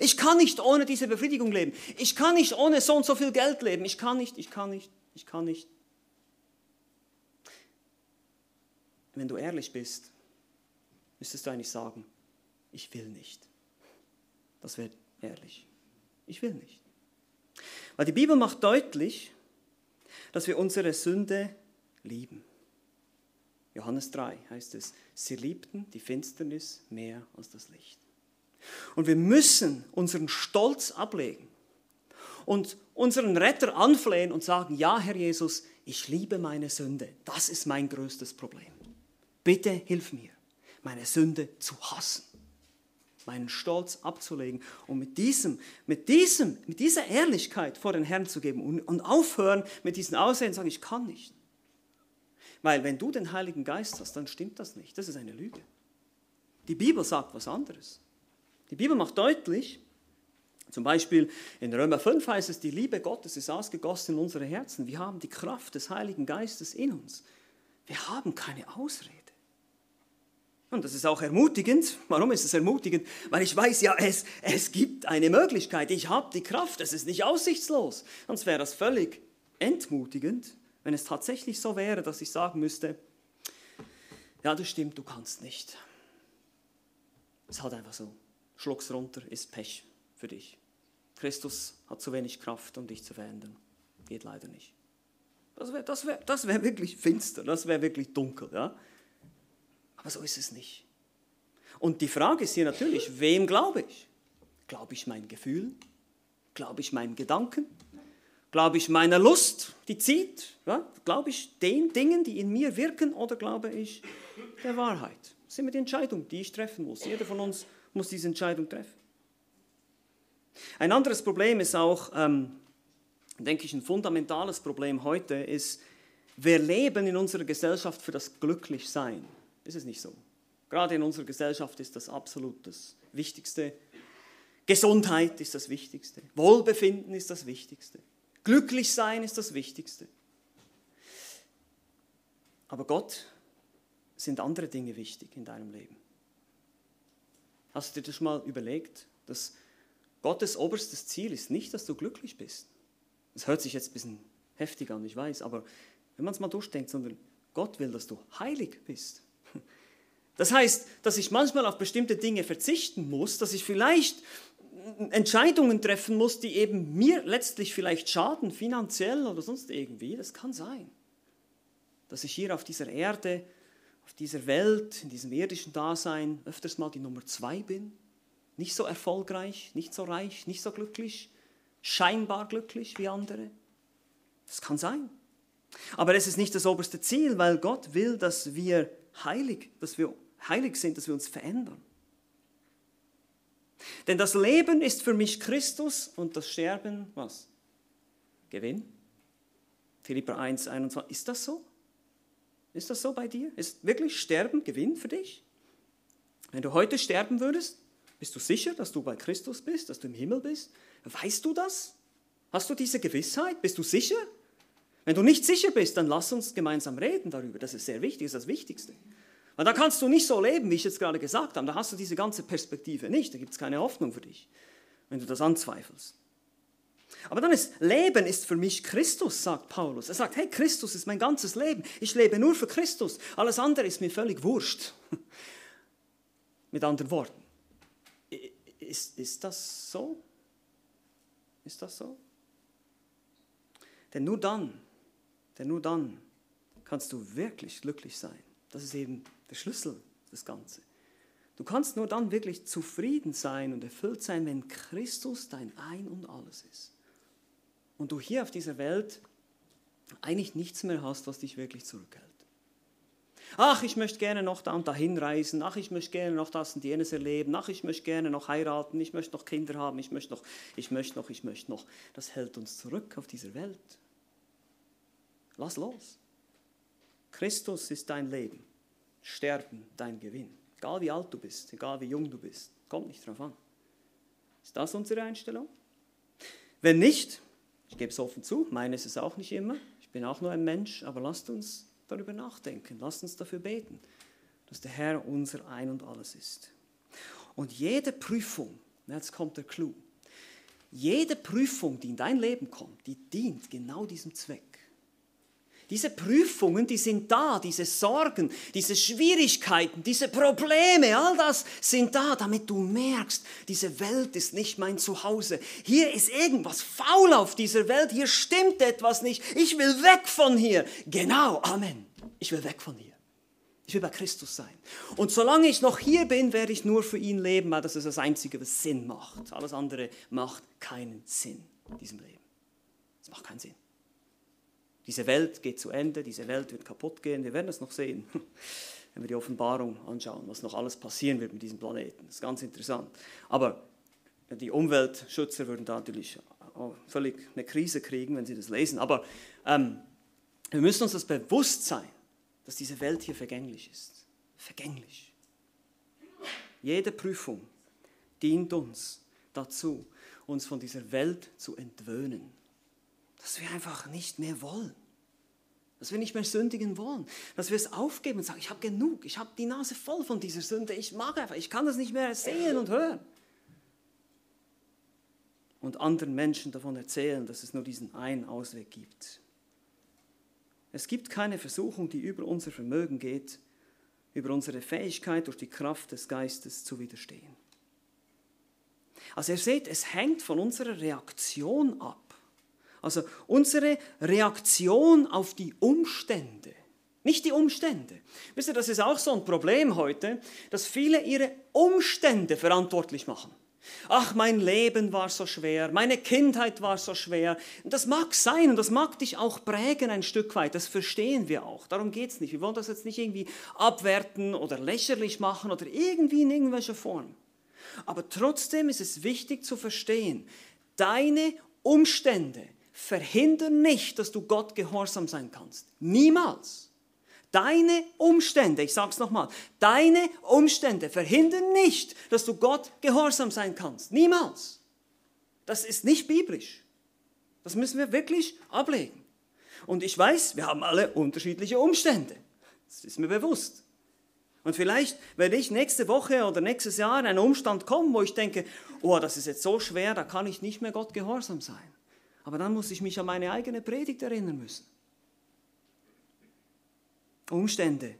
Ich kann nicht ohne diese Befriedigung leben. Ich kann nicht ohne so und so viel Geld leben. Ich kann nicht, ich kann nicht, ich kann nicht. Wenn du ehrlich bist, müsstest du eigentlich sagen, ich will nicht. Das wäre ehrlich. Ich will nicht. Weil die Bibel macht deutlich, dass wir unsere Sünde lieben. Johannes 3 heißt es, sie liebten die Finsternis mehr als das Licht. Und wir müssen unseren Stolz ablegen und unseren Retter anflehen und sagen, ja, Herr Jesus, ich liebe meine Sünde. Das ist mein größtes Problem. Bitte hilf mir, meine Sünde zu hassen, meinen Stolz abzulegen und mit diesem, mit diesem, mit dieser Ehrlichkeit vor den Herrn zu geben und, und aufhören mit diesen Aussehen und sagen, ich kann nicht. Weil wenn du den Heiligen Geist hast, dann stimmt das nicht. Das ist eine Lüge. Die Bibel sagt was anderes. Die Bibel macht deutlich, zum Beispiel in Römer 5 heißt es, die Liebe Gottes ist ausgegossen in unsere Herzen. Wir haben die Kraft des Heiligen Geistes in uns. Wir haben keine Ausrede. Und das ist auch ermutigend. Warum ist es ermutigend? Weil ich weiß ja, es, es gibt eine Möglichkeit. Ich habe die Kraft. Es ist nicht aussichtslos. Sonst wäre das völlig entmutigend, wenn es tatsächlich so wäre, dass ich sagen müsste, ja, das stimmt, du kannst nicht. Es halt einfach so. Schluck's runter, ist Pech für dich. Christus hat zu wenig Kraft, um dich zu verändern. Geht leider nicht. Das wäre das wär, das wär wirklich finster, das wäre wirklich dunkel. Ja? Aber so ist es nicht. Und die Frage ist hier natürlich, wem glaube ich? Glaube ich mein Gefühl? Glaube ich meinen Gedanken? Glaube ich meiner Lust, die zieht? Ja? Glaube ich den Dingen, die in mir wirken? Oder glaube ich der Wahrheit? Das ist immer die Entscheidung, die ich treffen muss. Jeder von uns muss diese Entscheidung treffen. Ein anderes Problem ist auch, ähm, denke ich, ein fundamentales Problem heute ist, wir leben in unserer Gesellschaft für das Glücklichsein. Ist es nicht so? Gerade in unserer Gesellschaft ist das absolut das Wichtigste. Gesundheit ist das Wichtigste. Wohlbefinden ist das Wichtigste. Glücklichsein ist das Wichtigste. Aber Gott sind andere Dinge wichtig in deinem Leben. Hast du dir das mal überlegt, dass Gottes oberstes Ziel ist nicht, dass du glücklich bist. Das hört sich jetzt ein bisschen heftig an, ich weiß, aber wenn man es mal durchdenkt, sondern Gott will, dass du heilig bist. Das heißt, dass ich manchmal auf bestimmte Dinge verzichten muss, dass ich vielleicht Entscheidungen treffen muss, die eben mir letztlich vielleicht schaden, finanziell oder sonst irgendwie. Das kann sein. Dass ich hier auf dieser Erde, auf dieser Welt, in diesem irdischen Dasein öfters mal die Nummer zwei bin nicht so erfolgreich, nicht so reich, nicht so glücklich, scheinbar glücklich wie andere. Das kann sein. Aber es ist nicht das oberste Ziel, weil Gott will, dass wir heilig, dass wir heilig sind, dass wir uns verändern. Denn das Leben ist für mich Christus und das Sterben was? Gewinn. Philipper 1, 21. Ist das so? Ist das so bei dir? Ist wirklich Sterben Gewinn für dich? Wenn du heute sterben würdest, bist du sicher, dass du bei Christus bist, dass du im Himmel bist? Weißt du das? Hast du diese Gewissheit? Bist du sicher? Wenn du nicht sicher bist, dann lass uns gemeinsam reden darüber. Das ist sehr wichtig, das ist das Wichtigste. Weil da kannst du nicht so leben, wie ich jetzt gerade gesagt habe. Da hast du diese ganze Perspektive nicht. Da gibt es keine Hoffnung für dich, wenn du das anzweifelst. Aber dann ist Leben ist für mich Christus, sagt Paulus. Er sagt, hey, Christus ist mein ganzes Leben. Ich lebe nur für Christus. Alles andere ist mir völlig wurscht. <laughs> Mit anderen Worten. Ist, ist das so? Ist das so? Denn nur dann, denn nur dann kannst du wirklich glücklich sein. Das ist eben der Schlüssel des Ganzen. Du kannst nur dann wirklich zufrieden sein und erfüllt sein, wenn Christus dein Ein und alles ist. Und du hier auf dieser Welt eigentlich nichts mehr hast, was dich wirklich zurückhält. Ach, ich möchte gerne noch da und dahin reisen. Ach, ich möchte gerne noch das und jenes erleben. Ach, ich möchte gerne noch heiraten. Ich möchte noch Kinder haben. Ich möchte noch, ich möchte noch, ich möchte noch. Das hält uns zurück auf dieser Welt. Lass los. Christus ist dein Leben. Sterben dein Gewinn. Egal wie alt du bist, egal wie jung du bist. Kommt nicht drauf an. Ist das unsere Einstellung? Wenn nicht, ich gebe es offen zu, meine ist es auch nicht immer. Ich bin auch nur ein Mensch, aber lasst uns darüber nachdenken. Lasst uns dafür beten, dass der Herr unser Ein und alles ist. Und jede Prüfung, jetzt kommt der Clou, jede Prüfung, die in dein Leben kommt, die dient genau diesem Zweck. Diese Prüfungen, die sind da, diese Sorgen, diese Schwierigkeiten, diese Probleme, all das sind da, damit du merkst, diese Welt ist nicht mein Zuhause. Hier ist irgendwas faul auf dieser Welt, hier stimmt etwas nicht. Ich will weg von hier. Genau, Amen. Ich will weg von hier. Ich will bei Christus sein. Und solange ich noch hier bin, werde ich nur für ihn leben, weil das ist das Einzige, was Sinn macht. Alles andere macht keinen Sinn in diesem Leben. Es macht keinen Sinn. Diese Welt geht zu Ende, diese Welt wird kaputt gehen. Wir werden es noch sehen, <laughs> wenn wir die Offenbarung anschauen, was noch alles passieren wird mit diesem Planeten. Das ist ganz interessant. Aber die Umweltschützer würden da natürlich völlig eine Krise kriegen, wenn sie das lesen. Aber ähm, wir müssen uns das bewusst sein, dass diese Welt hier vergänglich ist. Vergänglich. Jede Prüfung dient uns dazu, uns von dieser Welt zu entwöhnen. Dass wir einfach nicht mehr wollen. Dass wir nicht mehr sündigen wollen. Dass wir es aufgeben und sagen, ich habe genug, ich habe die Nase voll von dieser Sünde, ich mag einfach, ich kann das nicht mehr sehen und hören. Und anderen Menschen davon erzählen, dass es nur diesen einen Ausweg gibt. Es gibt keine Versuchung, die über unser Vermögen geht, über unsere Fähigkeit durch die Kraft des Geistes zu widerstehen. Also ihr seht, es hängt von unserer Reaktion ab. Also unsere Reaktion auf die Umstände. Nicht die Umstände. Wisst ihr, das ist auch so ein Problem heute, dass viele ihre Umstände verantwortlich machen. Ach, mein Leben war so schwer, meine Kindheit war so schwer. Das mag sein und das mag dich auch prägen ein Stück weit, das verstehen wir auch. Darum geht es nicht. Wir wollen das jetzt nicht irgendwie abwerten oder lächerlich machen oder irgendwie in irgendwelcher Form. Aber trotzdem ist es wichtig zu verstehen, deine Umstände verhindern nicht, dass du Gott gehorsam sein kannst. Niemals. Deine Umstände, ich sage es nochmal, deine Umstände verhindern nicht, dass du Gott gehorsam sein kannst. Niemals. Das ist nicht biblisch. Das müssen wir wirklich ablegen. Und ich weiß, wir haben alle unterschiedliche Umstände. Das ist mir bewusst. Und vielleicht werde ich nächste Woche oder nächstes Jahr in einen Umstand kommen, wo ich denke, oh, das ist jetzt so schwer, da kann ich nicht mehr Gott gehorsam sein. Aber dann muss ich mich an meine eigene Predigt erinnern müssen. Umstände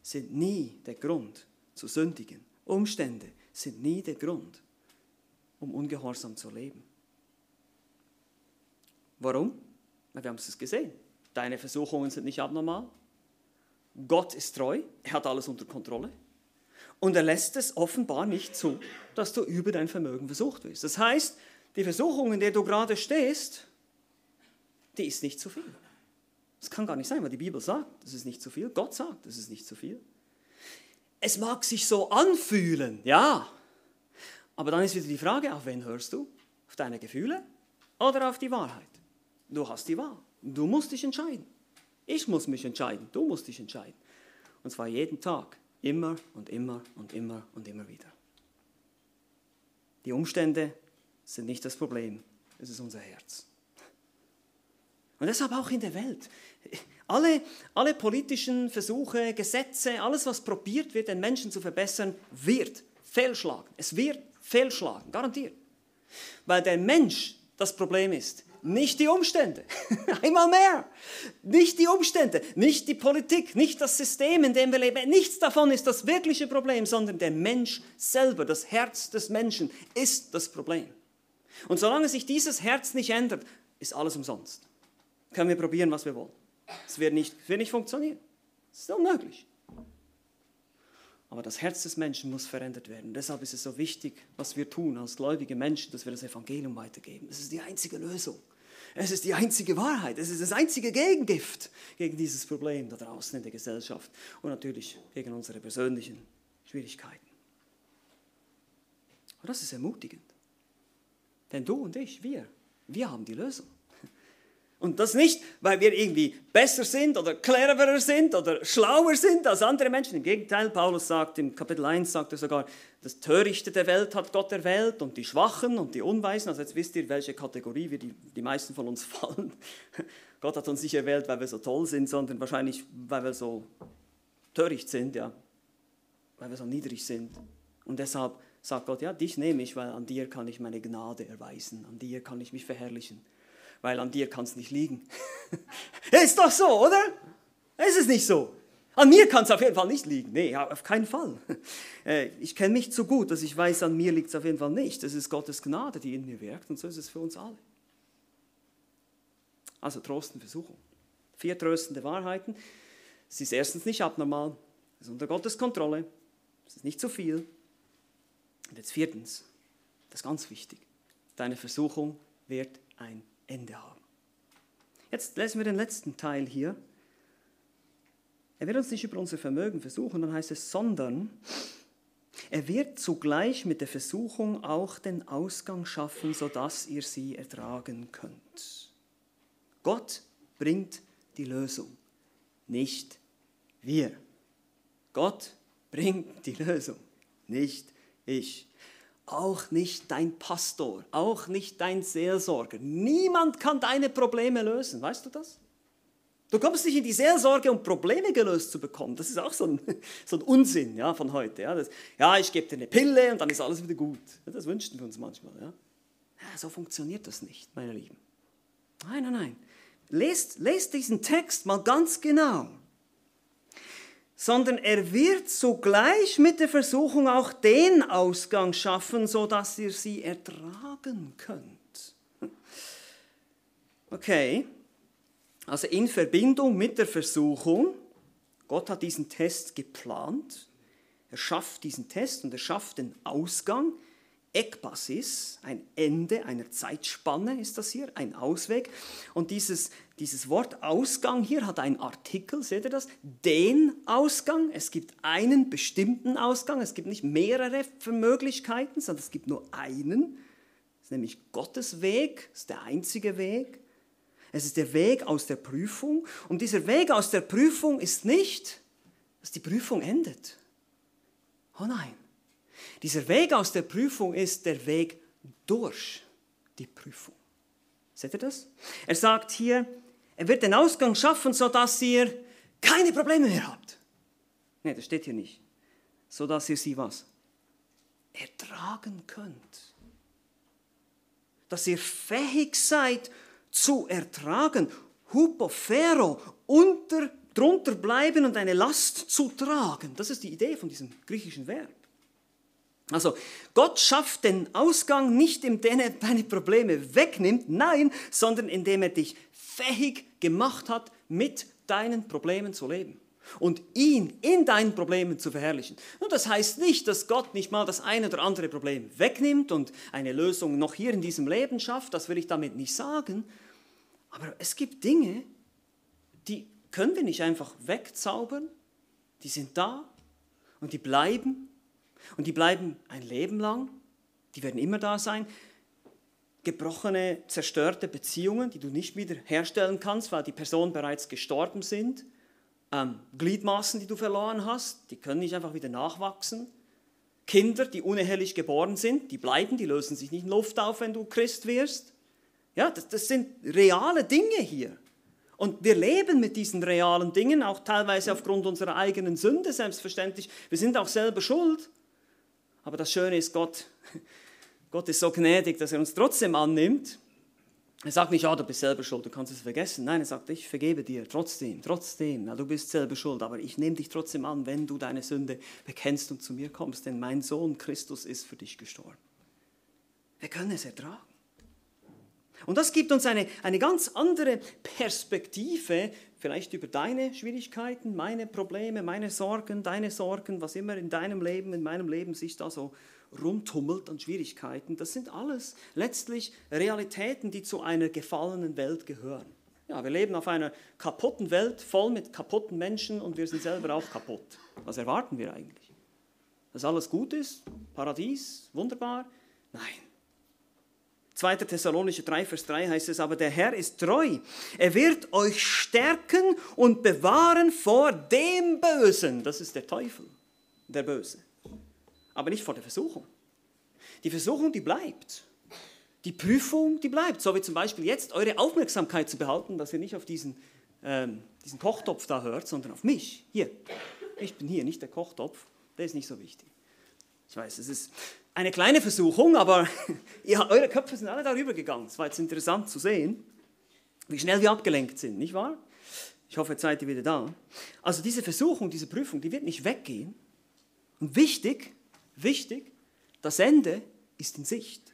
sind nie der Grund zu sündigen. Umstände sind nie der Grund, um ungehorsam zu leben. Warum? Wir haben es gesehen. Deine Versuchungen sind nicht abnormal. Gott ist treu, er hat alles unter Kontrolle. Und er lässt es offenbar nicht zu, dass du über dein Vermögen versucht wirst. Das heißt, die Versuchung, in der du gerade stehst, die ist nicht zu viel. Das kann gar nicht sein, weil die Bibel sagt, das ist nicht zu viel. Gott sagt, das ist nicht zu viel. Es mag sich so anfühlen, ja. Aber dann ist wieder die Frage, auf wen hörst du? Auf deine Gefühle oder auf die Wahrheit? Du hast die Wahl. Du musst dich entscheiden. Ich muss mich entscheiden. Du musst dich entscheiden. Und zwar jeden Tag. Immer und immer und immer und immer wieder. Die Umstände sind nicht das Problem. Es ist unser Herz. Und deshalb auch in der Welt. Alle, alle politischen Versuche, Gesetze, alles, was probiert wird, den Menschen zu verbessern, wird fehlschlagen. Es wird fehlschlagen, garantiert. Weil der Mensch das Problem ist, nicht die Umstände. <laughs> Einmal mehr. Nicht die Umstände, nicht die Politik, nicht das System, in dem wir leben. Nichts davon ist das wirkliche Problem, sondern der Mensch selber, das Herz des Menschen ist das Problem. Und solange sich dieses Herz nicht ändert, ist alles umsonst können wir probieren, was wir wollen. Es wird nicht, wird nicht funktionieren. Es ist unmöglich. Aber das Herz des Menschen muss verändert werden. Deshalb ist es so wichtig, was wir tun als gläubige Menschen, dass wir das Evangelium weitergeben. Es ist die einzige Lösung. Es ist die einzige Wahrheit. Es ist das einzige Gegengift gegen dieses Problem da draußen in der Gesellschaft und natürlich gegen unsere persönlichen Schwierigkeiten. Und das ist ermutigend. Denn du und ich, wir, wir haben die Lösung. Und das nicht, weil wir irgendwie besser sind oder cleverer sind oder schlauer sind als andere Menschen. Im Gegenteil, Paulus sagt, im Kapitel 1 sagt er sogar, das Törichte der Welt hat Gott erwählt und die Schwachen und die Unweisen. Also jetzt wisst ihr, welche Kategorie wir die, die meisten von uns <laughs> fallen. Gott hat uns nicht erwählt, weil wir so toll sind, sondern wahrscheinlich, weil wir so töricht sind, ja. Weil wir so niedrig sind. Und deshalb sagt Gott, ja, dich nehme ich, weil an dir kann ich meine Gnade erweisen, an dir kann ich mich verherrlichen weil an dir kann es nicht liegen. <laughs> ist doch so, oder? Ist es nicht so? An mir kann es auf jeden Fall nicht liegen. Nee, auf keinen Fall. <laughs> Äh, ich kenne mich zu gut, dass ich weiß, an mir liegt es auf jeden Fall nicht. Es ist Gottes Gnade, die in mir wirkt und so ist es für uns alle. Also Trost und Versuchung. Vier tröstende Wahrheiten. Es ist erstens nicht abnormal, Es ist unter Gottes Kontrolle. Es ist nicht zu viel. Und jetzt viertens, das ist ganz wichtig. Deine Versuchung wird ein Ende haben. Jetzt lesen wir den letzten Teil hier. Er wird uns nicht über unser Vermögen versuchen, dann heißt es, sondern er wird zugleich mit der Versuchung auch den Ausgang schaffen, sodass ihr sie ertragen könnt. Gott bringt die Lösung, nicht wir. Gott bringt die Lösung, nicht ich. Auch nicht dein Pastor, auch nicht dein Seelsorger. Niemand kann deine Probleme lösen, weißt du das? Du kommst nicht in die Seelsorge, um Probleme gelöst zu bekommen. Das ist auch so ein, <laughs> so ein Unsinn ja, von heute. Ja, das, ja ich gebe dir eine Pille und dann ist alles wieder gut. Das wünschen wir uns manchmal. Ja. ja. so funktioniert das nicht, meine Lieben. Nein, nein, nein. Lest, lest diesen Text mal ganz genau. Sondern er wird zugleich mit der Versuchung auch den Ausgang schaffen, sodass ihr sie ertragen könnt. <laughs> Okay. Also in Verbindung mit der Versuchung, Gott hat diesen Test geplant, er schafft diesen Test und er schafft den Ausgang. Ekbasis, ein Ende einer Zeitspanne ist das hier, ein Ausweg. Und dieses, dieses Wort Ausgang hier hat einen Artikel, seht ihr das? Den Ausgang. Es gibt einen bestimmten Ausgang, es gibt nicht mehrere Möglichkeiten, sondern es gibt nur einen. Das ist nämlich Gottes Weg, das ist der einzige Weg. Es ist der Weg aus der Prüfung. Und dieser Weg aus der Prüfung ist nicht, dass die Prüfung endet. Oh nein. Dieser Weg aus der Prüfung ist der Weg durch die Prüfung. Seht ihr das? Er sagt hier, er wird den Ausgang schaffen, sodass ihr keine Probleme mehr habt. Nein, das steht hier nicht. Sodass ihr sie was? Ertragen könnt. Dass ihr fähig seid, zu ertragen. Hupofero, unter, drunter bleiben und eine Last zu tragen. Das ist die Idee von diesem griechischen Verb. Also Gott schafft den Ausgang nicht, indem er deine Probleme wegnimmt, nein, sondern indem er dich fähig gemacht hat, mit deinen Problemen zu leben und ihn in deinen Problemen zu verherrlichen. Und das heißt nicht, dass Gott nicht mal das eine oder andere Problem wegnimmt und eine Lösung noch hier in diesem Leben schafft, das will ich damit nicht sagen. Aber es gibt Dinge, die können wir nicht einfach wegzaubern, die sind da und die bleiben und die bleiben ein Leben lang, die werden immer da sein. Gebrochene, zerstörte Beziehungen, die du nicht wieder herstellen kannst, weil die Personen bereits gestorben sind ähm, Gliedmaßen, die du verloren hast, die können nicht einfach wieder nachwachsen. Kinder, die unehelich geboren sind, die bleiben, die lösen sich nicht in Luft auf, wenn du Christ wirst. Ja, das, das sind reale Dinge hier. Und wir leben mit diesen realen Dingen, auch teilweise aufgrund unserer eigenen Sünde, selbstverständlich. Wir sind auch selber schuld. Aber das Schöne ist, Gott, Gott ist so gnädig, dass er uns trotzdem annimmt er sagt nicht, ja, du bist selber schuld, du kannst es vergessen. Nein, er sagt, ich vergebe dir trotzdem, trotzdem. Ja, du bist selber schuld, aber ich nehme dich trotzdem an, wenn du deine Sünde bekennst und zu mir kommst, denn mein Sohn Christus ist für dich gestorben. Wir können es ertragen. Und das gibt uns eine, eine ganz andere Perspektive, vielleicht über deine Schwierigkeiten, meine Probleme, meine Sorgen, deine Sorgen, was immer in deinem Leben, in meinem Leben sich da so rumtummelt an Schwierigkeiten, das sind alles letztlich Realitäten, die zu einer gefallenen Welt gehören. Ja, wir leben auf einer kaputten Welt, voll mit kaputten Menschen und wir sind selber auch kaputt. Was erwarten wir eigentlich? Dass alles gut ist? Paradies? Wunderbar? Nein. 2. Thessalonische 3, Vers 3 heißt es, aber der Herr ist treu. Er wird euch stärken und bewahren vor dem Bösen. Das ist der Teufel, der Böse aber nicht vor der Versuchung. Die Versuchung, die bleibt. Die Prüfung, die bleibt. So wie zum Beispiel jetzt eure Aufmerksamkeit zu behalten, dass ihr nicht auf diesen, ähm, diesen Kochtopf da hört, sondern auf mich. Hier. Ich bin hier, nicht der Kochtopf. Der ist nicht so wichtig. Ich weiß, es ist eine kleine Versuchung, aber <laughs> ja, eure Köpfe sind alle darüber gegangen. Es war jetzt interessant zu sehen, wie schnell wir abgelenkt sind, nicht wahr? Ich hoffe, jetzt seid ihr wieder da. Also diese Versuchung, diese Prüfung, die wird nicht weggehen. Und wichtig, Wichtig, das Ende ist in Sicht.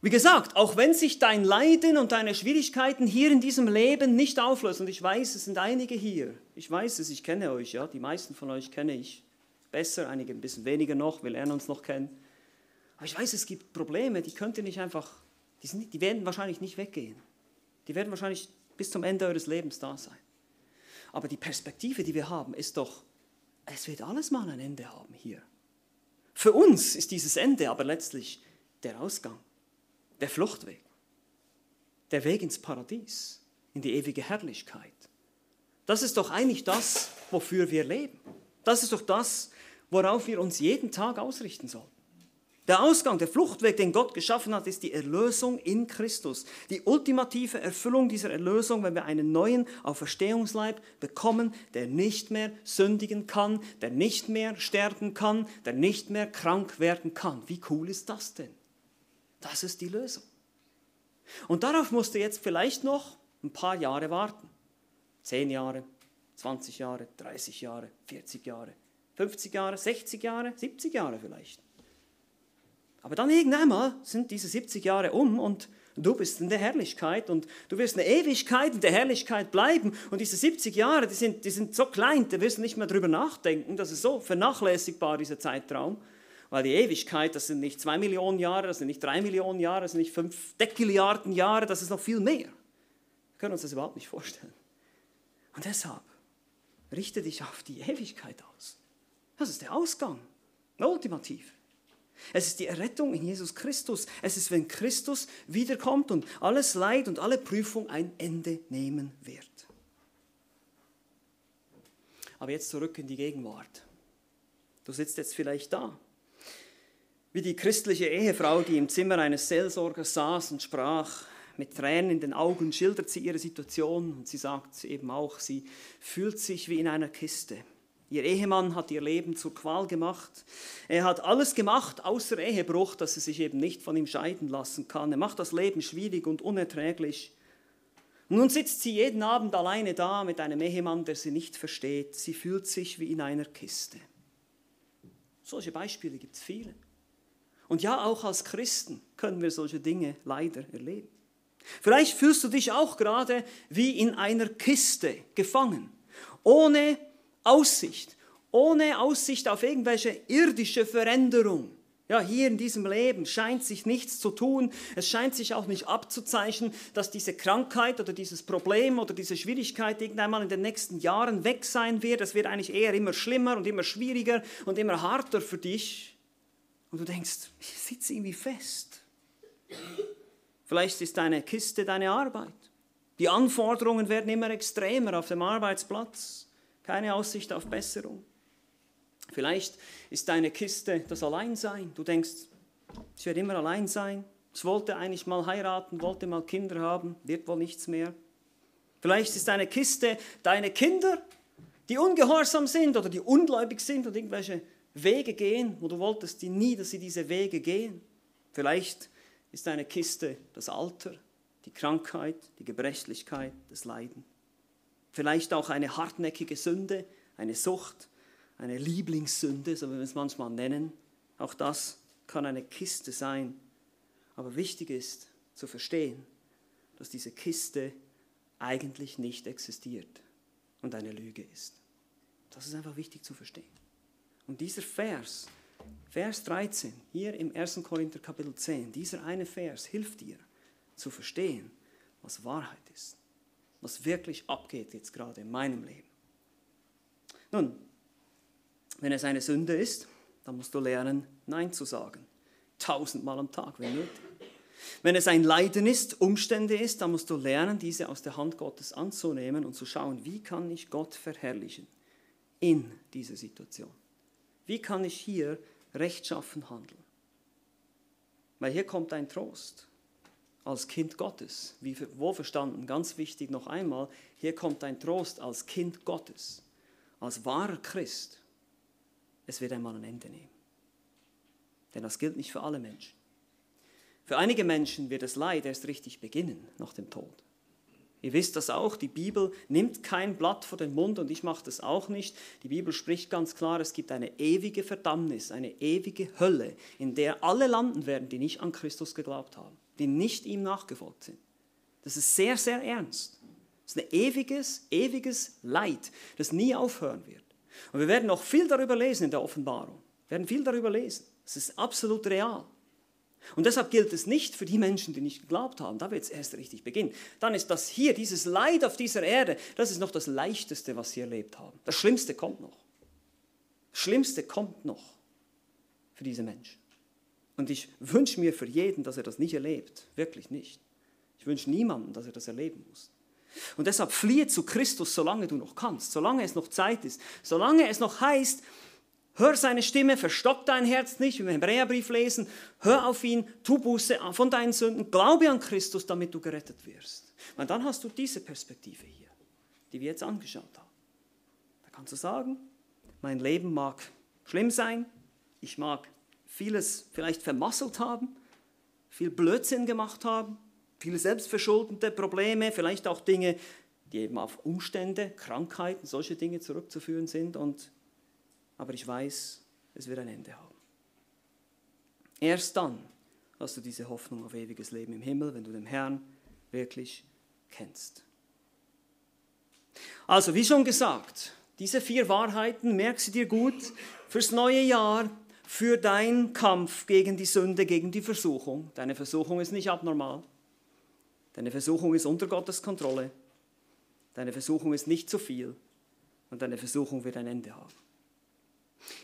Wie gesagt, auch wenn sich dein Leiden und deine Schwierigkeiten hier in diesem Leben nicht auflösen, und ich weiß, es sind einige hier, ich weiß es, ich kenne euch, ja, die meisten von euch kenne ich besser, einige ein bisschen weniger noch, wir lernen uns noch kennen. Aber ich weiß, es gibt Probleme, die könnt ihr nicht einfach, die, sind, die werden wahrscheinlich nicht weggehen. Die werden wahrscheinlich bis zum Ende eures Lebens da sein. Aber die Perspektive, die wir haben, ist doch, es wird alles mal ein Ende haben hier. Für uns ist dieses Ende aber letztlich der Ausgang der Fluchtweg, der Weg ins Paradies, in die ewige Herrlichkeit. Das ist doch eigentlich das, wofür wir leben. Das ist doch das, worauf wir uns jeden Tag ausrichten sollen. Der Ausgang, der Fluchtweg, den Gott geschaffen hat, ist die Erlösung in Christus. Die ultimative Erfüllung dieser Erlösung, wenn wir einen neuen Auferstehungsleib bekommen, der nicht mehr sündigen kann, der nicht mehr sterben kann, der nicht mehr krank werden kann. Wie cool ist das denn? Das ist die Lösung. Und darauf musst du jetzt vielleicht noch ein paar Jahre warten. Zehn Jahre, 20 Jahre, 30 Jahre, 40 Jahre, 50 Jahre, 60 Jahre, 70 Jahre vielleicht. Aber dann irgendwann sind diese 70 Jahre um und du bist in der Herrlichkeit und du wirst eine Ewigkeit in der Herrlichkeit bleiben. Und diese 70 Jahre, die sind, die sind so klein, da wirst du nicht mehr drüber nachdenken. Das ist so vernachlässigbar, dieser Zeitraum. Weil die Ewigkeit, das sind nicht zwei Millionen Jahre, das sind nicht drei Millionen Jahre, das sind nicht fünf Dekilliarden Jahre, das ist noch viel mehr. Wir können uns das überhaupt nicht vorstellen. Und deshalb richte dich auf die Ewigkeit aus. Das ist der Ausgang, ultimativ. Es ist die Errettung in Jesus Christus. Es ist, wenn Christus wiederkommt und alles Leid und alle Prüfung ein Ende nehmen wird. Aber jetzt zurück in die Gegenwart. Du sitzt jetzt vielleicht da wie die christliche Ehefrau, die im Zimmer eines Seelsorgers saß und sprach, mit Tränen in den Augen schildert sie ihre Situation und sie sagt eben auch, sie fühlt sich wie in einer Kiste. Ihr Ehemann hat ihr Leben zur Qual gemacht. Er hat alles gemacht, außer Ehebruch, dass sie sich eben nicht von ihm scheiden lassen kann. Er macht das Leben schwierig und unerträglich. Und nun sitzt sie jeden Abend alleine da mit einem Ehemann, der sie nicht versteht. Sie fühlt sich wie in einer Kiste. Solche Beispiele gibt es viele. Und ja, auch als Christen können wir solche Dinge leider erleben. Vielleicht fühlst du dich auch gerade wie in einer Kiste gefangen, ohne Aussicht, ohne Aussicht auf irgendwelche irdische Veränderung. Ja, hier in diesem Leben scheint sich nichts zu tun. Es scheint sich auch nicht abzuzeichnen, dass diese Krankheit oder dieses Problem oder diese Schwierigkeit irgendwann mal in den nächsten Jahren weg sein wird. Es wird eigentlich eher immer schlimmer und immer schwieriger und immer harter für dich. Und du denkst, ich sitze irgendwie fest. Vielleicht ist deine Kiste deine Arbeit. Die Anforderungen werden immer extremer auf dem Arbeitsplatz. Keine Aussicht auf Besserung. Vielleicht ist deine Kiste das Alleinsein. Du denkst, ich werde immer allein sein. Ich wollte eigentlich mal heiraten, wollte mal Kinder haben, wird wohl nichts mehr. Vielleicht ist deine Kiste deine Kinder, die ungehorsam sind oder die ungläubig sind und irgendwelche Wege gehen, wo du wolltest die nie, dass sie diese Wege gehen. Vielleicht ist deine Kiste das Alter, die Krankheit, die Gebrechlichkeit, das Leiden. Vielleicht auch eine hartnäckige Sünde, eine Sucht, eine Lieblingssünde, so wie wir es manchmal nennen. Auch das kann eine Kiste sein. Aber wichtig ist zu verstehen, dass diese Kiste eigentlich nicht existiert und eine Lüge ist. Das ist einfach wichtig zu verstehen. Und dieser Vers, Vers 13, hier im 1. Korinther Kapitel 10, dieser eine Vers hilft dir zu verstehen, was Wahrheit ist, was wirklich abgeht jetzt gerade in meinem Leben. Nun, wenn es eine Sünde ist, dann musst du lernen, Nein zu sagen. Tausendmal am Tag, wenn nötig. Wenn es ein Leiden ist, Umstände ist, dann musst du lernen, diese aus der Hand Gottes anzunehmen und zu schauen, wie kann ich Gott verherrlichen in dieser Situation. Wie kann ich hier rechtschaffen handeln? Weil hier kommt ein Trost als Kind Gottes. Wie wohlverstanden, ganz wichtig noch einmal, hier kommt ein Trost als Kind Gottes, als wahrer Christ. Es wird einmal ein Ende nehmen. Denn das gilt nicht für alle Menschen. Für einige Menschen wird das Leid erst richtig beginnen nach dem Tod. Ihr wisst das auch, die Bibel nimmt kein Blatt vor den Mund und ich mache das auch nicht. Die Bibel spricht ganz klar, es gibt eine ewige Verdammnis, eine ewige Hölle, in der alle landen werden, die nicht an Christus geglaubt haben. Die nicht ihm nachgefolgt sind. Das ist sehr, sehr ernst. Das ist ein ewiges, ewiges Leid, das nie aufhören wird. Und wir werden noch viel darüber lesen in der Offenbarung. Wir werden viel darüber lesen. Es ist absolut real. Und deshalb gilt es nicht für die Menschen, die nicht geglaubt haben. Da wird es erst richtig beginnen. Dann ist das hier, dieses Leid auf dieser Erde, das ist noch das Leichteste, was sie erlebt haben. Das Schlimmste kommt noch. Das Schlimmste kommt noch für diese Menschen. Und ich wünsche mir für jeden, dass er das nicht erlebt. Wirklich nicht. Ich wünsche niemandem, dass er das erleben muss. Und deshalb fliehe zu Christus, solange du noch kannst, solange es noch Zeit ist, solange es noch heißt, hör seine Stimme, verstock dein Herz nicht, wie wir im Hebräerbrief lesen, hör auf ihn, tu Buße von deinen Sünden, glaube an Christus, damit du gerettet wirst. Und dann hast du diese Perspektive hier, die wir jetzt angeschaut haben. Da kannst du sagen, mein Leben mag schlimm sein, ich mag vieles vielleicht vermasselt haben, viel Blödsinn gemacht haben, viele selbstverschuldete Probleme, vielleicht auch Dinge, die eben auf Umstände, Krankheiten, solche Dinge zurückzuführen sind. Und, aber ich weiß, es wird ein Ende haben. Erst dann hast du diese Hoffnung auf ewiges Leben im Himmel, wenn du den Herrn wirklich kennst. Also, wie schon gesagt, diese vier Wahrheiten, merk sie dir gut fürs neue Jahr, für deinen Kampf gegen die Sünde, gegen die Versuchung. Deine Versuchung ist nicht abnormal. Deine Versuchung ist unter Gottes Kontrolle. Deine Versuchung ist nicht zu viel. Und deine Versuchung wird ein Ende haben.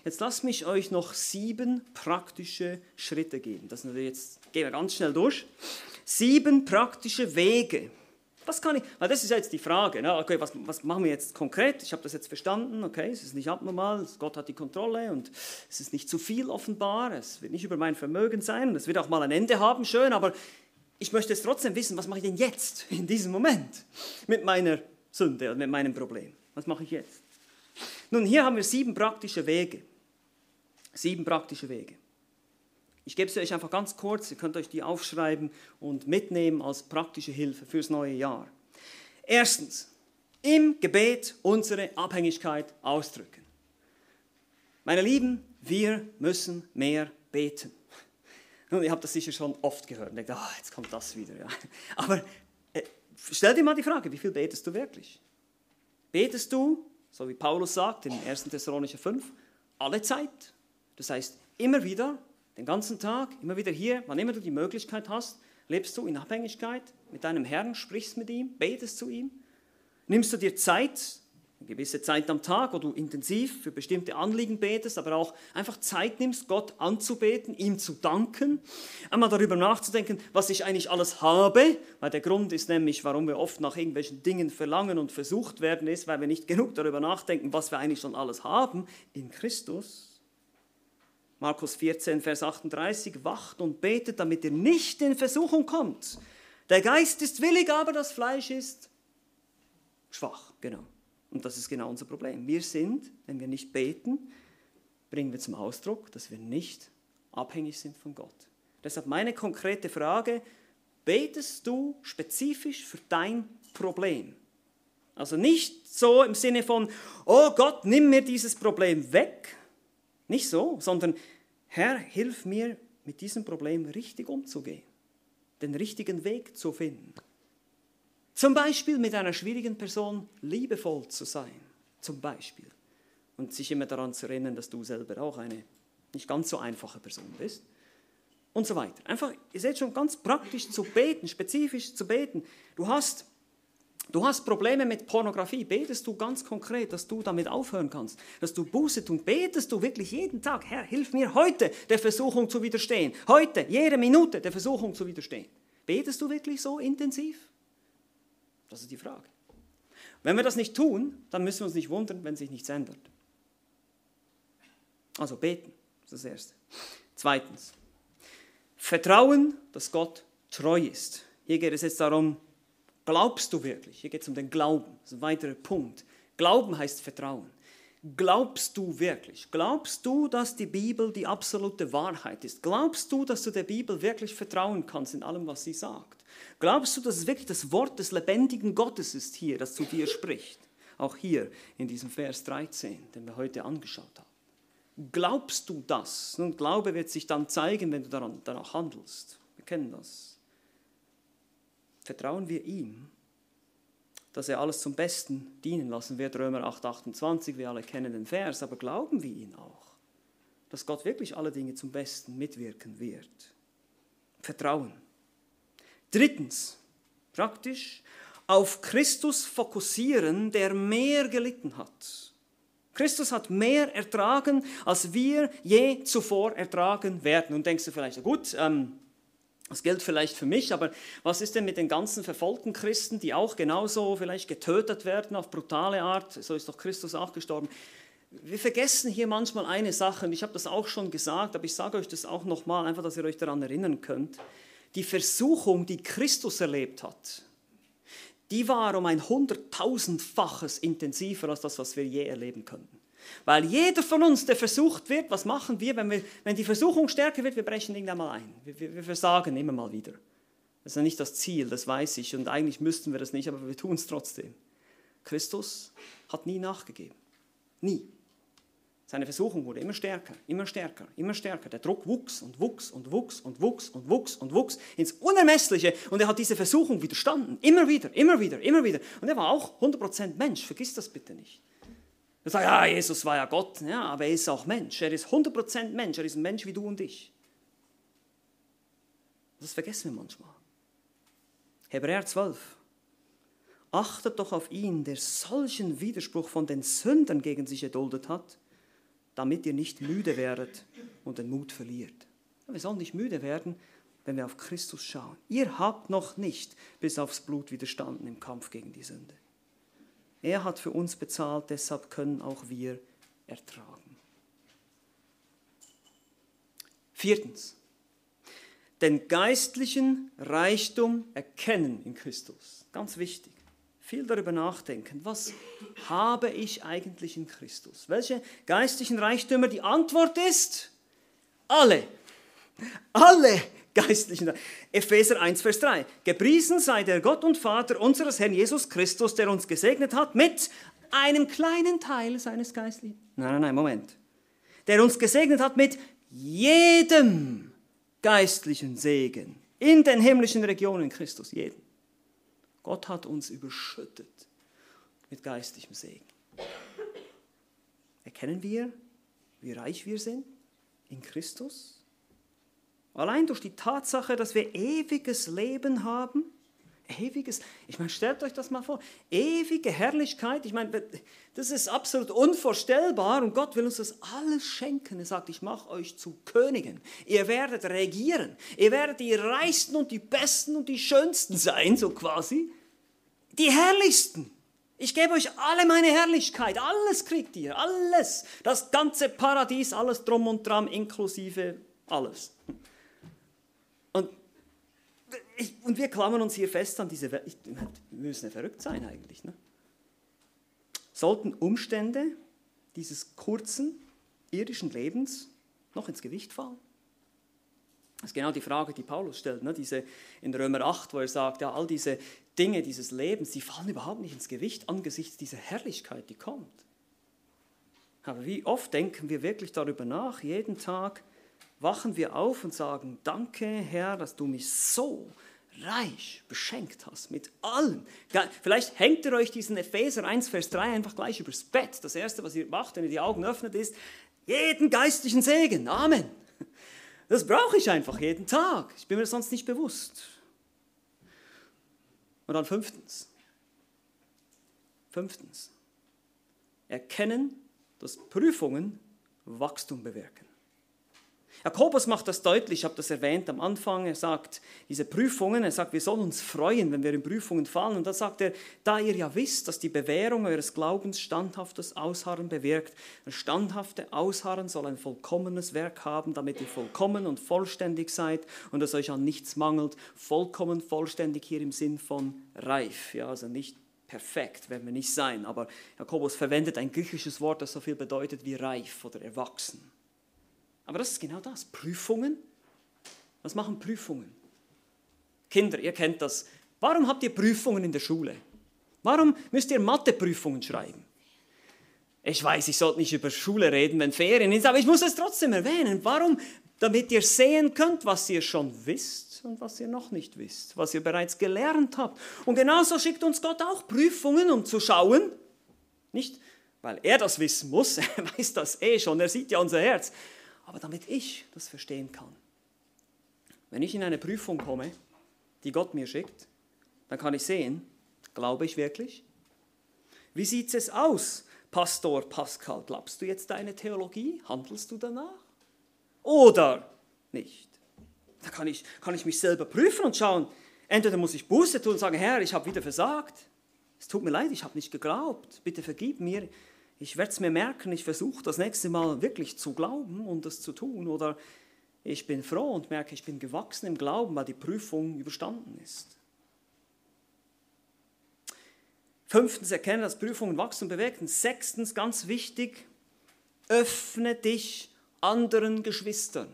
Jetzt lasst mich euch noch sieben praktische Schritte geben. Das jetzt gehen wir ganz schnell durch. Sieben praktische Wege, was kann ich, weil das ist jetzt die Frage, ne? okay, was, was machen wir jetzt konkret? Ich habe das jetzt verstanden, okay, es ist nicht abnormal, Gott hat die Kontrolle und es ist nicht zu viel offenbar, es wird nicht über mein Vermögen sein es wird auch mal ein Ende haben, schön, aber ich möchte es trotzdem wissen, was mache ich denn jetzt, in diesem Moment, mit meiner Sünde und mit meinem Problem? Was mache ich jetzt? Nun, hier haben wir sieben praktische Wege. Sieben praktische Wege. Ich gebe sie euch einfach ganz kurz, ihr könnt euch die aufschreiben und mitnehmen als praktische Hilfe fürs neue Jahr. Erstens, im Gebet unsere Abhängigkeit ausdrücken. Meine Lieben, wir müssen mehr beten. Und ihr habt das sicher schon oft gehört und denkt, ah, jetzt kommt das wieder. Ja. Aber äh, stell dir mal die Frage, wie viel betest du wirklich? Betest du, so wie Paulus sagt in 1. Thessalonicher 5, alle Zeit? Das heißt, immer wieder den ganzen Tag, immer wieder hier, wann immer du die Möglichkeit hast, lebst du in Abhängigkeit mit deinem Herrn, sprichst mit ihm, betest zu ihm. Nimmst du dir Zeit, eine gewisse Zeit am Tag, wo du intensiv für bestimmte Anliegen betest, aber auch einfach Zeit nimmst, Gott anzubeten, ihm zu danken, einmal darüber nachzudenken, was ich eigentlich alles habe, weil der Grund ist nämlich, warum wir oft nach irgendwelchen Dingen verlangen und versucht werden, ist, weil wir nicht genug darüber nachdenken, was wir eigentlich schon alles haben in Christus. Markus 14, Vers 38, wacht und betet, damit ihr nicht in Versuchung kommt. Der Geist ist willig, aber das Fleisch ist schwach. Genau. Und das ist genau unser Problem. Wir sind, wenn wir nicht beten, bringen wir zum Ausdruck, dass wir nicht abhängig sind von Gott. Deshalb meine konkrete Frage, betest du spezifisch für dein Problem? Also nicht so im Sinne von, oh Gott, nimm mir dieses Problem weg. Nicht so, sondern Herr, hilf mir, mit diesem Problem richtig umzugehen, den richtigen Weg zu finden. Zum Beispiel mit einer schwierigen Person liebevoll zu sein, zum Beispiel. Und sich immer daran zu erinnern, dass du selber auch eine nicht ganz so einfache Person bist. Und so weiter. Einfach, ihr seht schon, ganz praktisch zu beten, spezifisch zu beten. Du hast Du hast Probleme mit Pornografie, betest du ganz konkret, dass du damit aufhören kannst, dass du Buße tun, betest du wirklich jeden Tag, Herr, hilf mir heute der Versuchung zu widerstehen, heute, jede Minute der Versuchung zu widerstehen. Betest du wirklich so intensiv? Das ist die Frage. Wenn wir das nicht tun, dann müssen wir uns nicht wundern, wenn sich nichts ändert. Also beten, das ist das Erste. Zweitens, Vertrauen, dass Gott treu ist. Hier geht es jetzt darum, Glaubst du wirklich? Hier geht es um den Glauben. Das ist ein weiterer Punkt. Glauben heißt Vertrauen. Glaubst du wirklich? Glaubst du, dass die Bibel die absolute Wahrheit ist? Glaubst du, dass du der Bibel wirklich vertrauen kannst in allem, was sie sagt? Glaubst du, dass es wirklich das Wort des lebendigen Gottes ist hier, das zu dir spricht? Auch hier in diesem Vers 13, den wir heute angeschaut haben. Glaubst du das? Nun, Glaube wird sich dann zeigen, wenn du daran, danach handelst. Wir kennen das. Vertrauen wir ihm, dass er alles zum Besten dienen lassen wird, Römer 8, 28, wir alle kennen den Vers, aber glauben wir ihn auch, dass Gott wirklich alle Dinge zum Besten mitwirken wird? Vertrauen. Drittens, praktisch, auf Christus fokussieren, der mehr gelitten hat. Christus hat mehr ertragen, als wir je zuvor ertragen werden. Und denkst du vielleicht, gut, ähm, das gilt vielleicht für mich, aber was ist denn mit den ganzen verfolgten Christen, die auch genauso vielleicht getötet werden auf brutale Art? So ist doch Christus auch gestorben. Wir vergessen hier manchmal eine Sache, und ich habe das auch schon gesagt, aber ich sage euch das auch nochmal, einfach, dass ihr euch daran erinnern könnt. Die Versuchung, die Christus erlebt hat, die war um ein hunderttausendfaches intensiver als das, was wir je erleben könnten. Weil jeder von uns, der versucht wird, was machen wir, wenn, wir, wenn die Versuchung stärker wird, wir brechen irgendwann mal ein. Wir, wir, wir versagen immer mal wieder. Das ist ja nicht das Ziel, das weiß ich. Und eigentlich müssten wir das nicht, aber wir tun es trotzdem. Christus hat nie nachgegeben. Nie. Seine Versuchung wurde immer stärker, immer stärker, immer stärker. Der Druck wuchs und wuchs und wuchs und wuchs und wuchs und wuchs ins Unermessliche. Und er hat diese Versuchung widerstanden. Immer wieder, immer wieder, immer wieder. Und er war auch 100% Mensch. Vergiss das bitte nicht. Er sagt, ja, Jesus war ja Gott, ja, aber er ist auch Mensch. Er ist 100% Mensch. Er ist ein Mensch wie du und ich. Das vergessen wir manchmal. Hebräer 12. Achtet doch auf ihn, der solchen Widerspruch von den Sündern gegen sich erduldet hat damit ihr nicht müde werdet und den Mut verliert. Wir sollen nicht müde werden, wenn wir auf Christus schauen. Ihr habt noch nicht bis aufs Blut widerstanden im Kampf gegen die Sünde. Er hat für uns bezahlt, deshalb können auch wir ertragen. Viertens, den geistlichen Reichtum erkennen in Christus. Ganz wichtig viel darüber nachdenken, was habe ich eigentlich in Christus? Welche geistlichen Reichtümer? Die Antwort ist alle. Alle geistlichen. Epheser 1, Vers 3. Gepriesen sei der Gott und Vater unseres Herrn Jesus Christus, der uns gesegnet hat mit einem kleinen Teil seines geistlichen. Nein, nein, nein, Moment. Der uns gesegnet hat mit jedem geistlichen Segen in den himmlischen Regionen Christus, jeden. Gott hat uns überschüttet mit geistigem Segen. Erkennen wir, wie reich wir sind in Christus? Allein durch die Tatsache, dass wir ewiges Leben haben, Ewiges, ich meine, stellt euch das mal vor, ewige Herrlichkeit, ich meine, das ist absolut unvorstellbar und Gott will uns das alles schenken. Er sagt, ich mache euch zu Königen, ihr werdet regieren, ihr werdet die Reichsten und die Besten und die Schönsten sein, so quasi, die Herrlichsten. Ich gebe euch alle meine Herrlichkeit, alles kriegt ihr, alles, das ganze Paradies, alles drum und dran, inklusive alles. Ich, und wir klammern uns hier fest an diese Welt. Wir müssen ja verrückt sein eigentlich. Ne? Sollten Umstände dieses kurzen irdischen Lebens noch ins Gewicht fallen? Das ist genau die Frage, die Paulus stellt, ne? diese in Römer 8, wo er sagt, ja, all diese Dinge dieses Lebens, die fallen überhaupt nicht ins Gewicht angesichts dieser Herrlichkeit, die kommt. Aber wie oft denken wir wirklich darüber nach, jeden Tag, wachen wir auf und sagen, danke Herr, dass du mich so reich beschenkt hast mit allem. Vielleicht hängt ihr euch diesen Epheser 1, Vers 3 einfach gleich übers Bett. Das Erste, was ihr macht, wenn ihr die Augen öffnet, ist, jeden geistlichen Segen. Amen. Das brauche ich einfach jeden Tag. Ich bin mir sonst nicht bewusst. Und dann fünftens. Fünftens. Erkennen, dass Prüfungen Wachstum bewirken. Jakobus macht das deutlich, ich habe das erwähnt am Anfang. Er sagt, diese Prüfungen, er sagt, wir sollen uns freuen, wenn wir in Prüfungen fallen. Und da sagt er, da ihr ja wisst, dass die Bewährung eures Glaubens standhaftes Ausharren bewirkt, das standhafte Ausharren soll ein vollkommenes Werk haben, damit ihr vollkommen und vollständig seid und es euch an nichts mangelt. Vollkommen, vollständig hier im Sinn von reif, ja, also nicht perfekt werden wir nicht sein, aber Jakobus verwendet ein griechisches Wort, das so viel bedeutet wie reif oder erwachsen. Aber das ist genau das. Prüfungen. Was machen Prüfungen? Kinder, ihr kennt das. Warum habt ihr Prüfungen in der Schule? Warum müsst ihr Matheprüfungen schreiben? Ich weiß, ich sollte nicht über Schule reden, wenn Ferien ist, aber ich muss es trotzdem erwähnen. Warum damit ihr sehen könnt, was ihr schon wisst und was ihr noch nicht wisst, was ihr bereits gelernt habt. Und genauso schickt uns Gott auch Prüfungen, um zu schauen, nicht weil er das wissen muss, <laughs> er weiß das eh schon, er sieht ja unser Herz, aber damit ich das verstehen kann. Wenn ich in eine Prüfung komme, die Gott mir schickt, dann kann ich sehen, glaube ich wirklich? Wie sieht es aus, Pastor Pascal? Glaubst du jetzt deine Theologie? Handelst du danach? Oder nicht? Da kann ich, kann ich mich selber prüfen und schauen, entweder muss ich Buße tun und sagen, Herr, ich habe wieder versagt. Es tut mir leid, ich habe nicht geglaubt. Bitte vergib mir. Ich werde es mir merken, ich versuche das nächste Mal wirklich zu glauben und das zu tun. Oder ich bin froh und merke, ich bin gewachsen im Glauben, weil die Prüfung überstanden ist. Fünftens, erkenne, dass Prüfungen wachsen und bewegen. Sechstens, ganz wichtig, öffne dich anderen Geschwistern.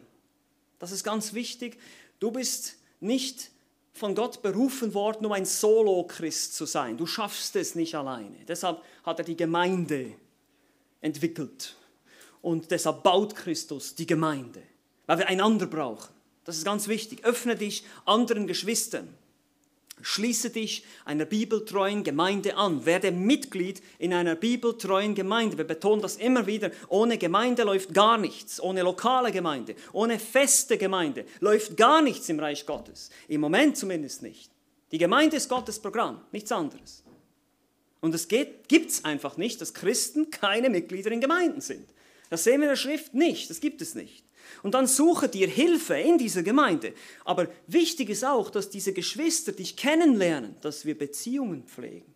Das ist ganz wichtig. Du bist nicht von Gott berufen worden, um ein Solo-Christ zu sein. Du schaffst es nicht alleine. Deshalb hat er die Gemeinde entwickelt. Und deshalb baut Christus die Gemeinde, weil wir einander brauchen. Das ist ganz wichtig. Öffne dich anderen Geschwistern. Schließe dich einer bibeltreuen Gemeinde an. Werde Mitglied in einer bibeltreuen Gemeinde. Wir betonen das immer wieder. Ohne Gemeinde läuft gar nichts. Ohne lokale Gemeinde, ohne feste Gemeinde läuft gar nichts im Reich Gottes. Im Moment zumindest nicht. Die Gemeinde ist Gottes Programm, nichts anderes. Und es gibt es einfach nicht, dass Christen keine Mitglieder in Gemeinden sind. Das sehen wir in der Schrift nicht, das gibt es nicht. Und dann suche dir Hilfe in dieser Gemeinde. Aber wichtig ist auch, dass diese Geschwister dich kennenlernen, dass wir Beziehungen pflegen,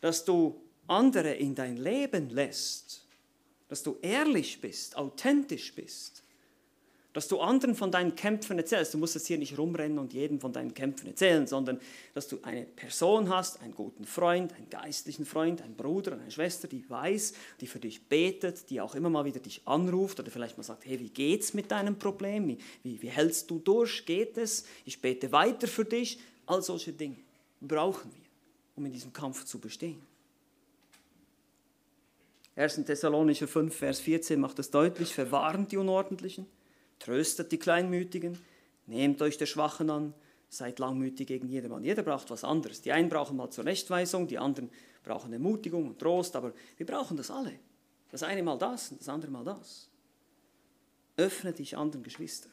dass du andere in dein Leben lässt, dass du ehrlich bist, authentisch bist, dass du anderen von deinen Kämpfen erzählst. Du musst jetzt hier nicht rumrennen und jedem von deinen Kämpfen erzählen, sondern dass du eine Person hast, einen guten Freund, einen geistlichen Freund, einen Bruder, eine Schwester, die weiß, die für dich betet, die auch immer mal wieder dich anruft oder vielleicht mal sagt, hey, wie geht's mit deinem Problem? Wie, wie, wie hältst du durch? Geht es? Ich bete weiter für dich. All solche Dinge brauchen wir, um in diesem Kampf zu bestehen. 1. Thessalonicher 5, Vers 14 macht es deutlich, verwarnt die Unordentlichen, Tröstet die Kleinmütigen, nehmt euch der Schwachen an, seid langmütig gegen jedermann. Jeder braucht was anderes. Die einen brauchen mal Zurechtweisung, die anderen brauchen Ermutigung und Trost, aber wir brauchen das alle. Das eine mal das und das andere mal das. Öffne dich anderen Geschwistern.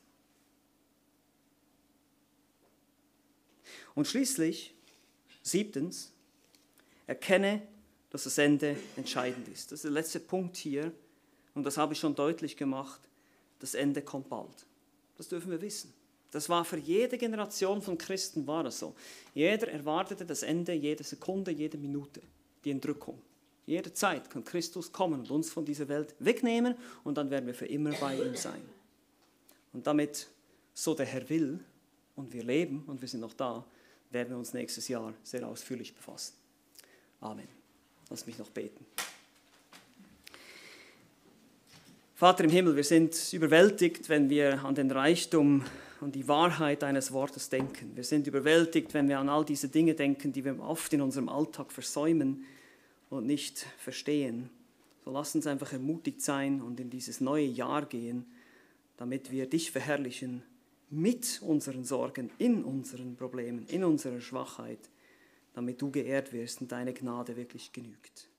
Und schließlich, siebtens, erkenne, dass das Ende entscheidend ist. Das ist der letzte Punkt hier und das habe ich schon deutlich gemacht das Ende kommt bald. Das dürfen wir wissen. Das war für jede Generation von Christen war das so. Jeder erwartete das Ende jede Sekunde, jede Minute, die Entrückung. Jederzeit kann Christus kommen und uns von dieser Welt wegnehmen und dann werden wir für immer bei ihm sein. Und damit so der Herr will und wir leben und wir sind noch da, werden wir uns nächstes Jahr sehr ausführlich befassen. Amen. Lass mich noch beten. Vater im Himmel, wir sind überwältigt, wenn wir an den Reichtum und die Wahrheit deines Wortes denken. Wir sind überwältigt, wenn wir an all diese Dinge denken, die wir oft in unserem Alltag versäumen und nicht verstehen. So lass uns einfach ermutigt sein und in dieses neue Jahr gehen, damit wir dich verherrlichen mit unseren Sorgen, in unseren Problemen, in unserer Schwachheit, damit du geehrt wirst und deine Gnade wirklich genügt.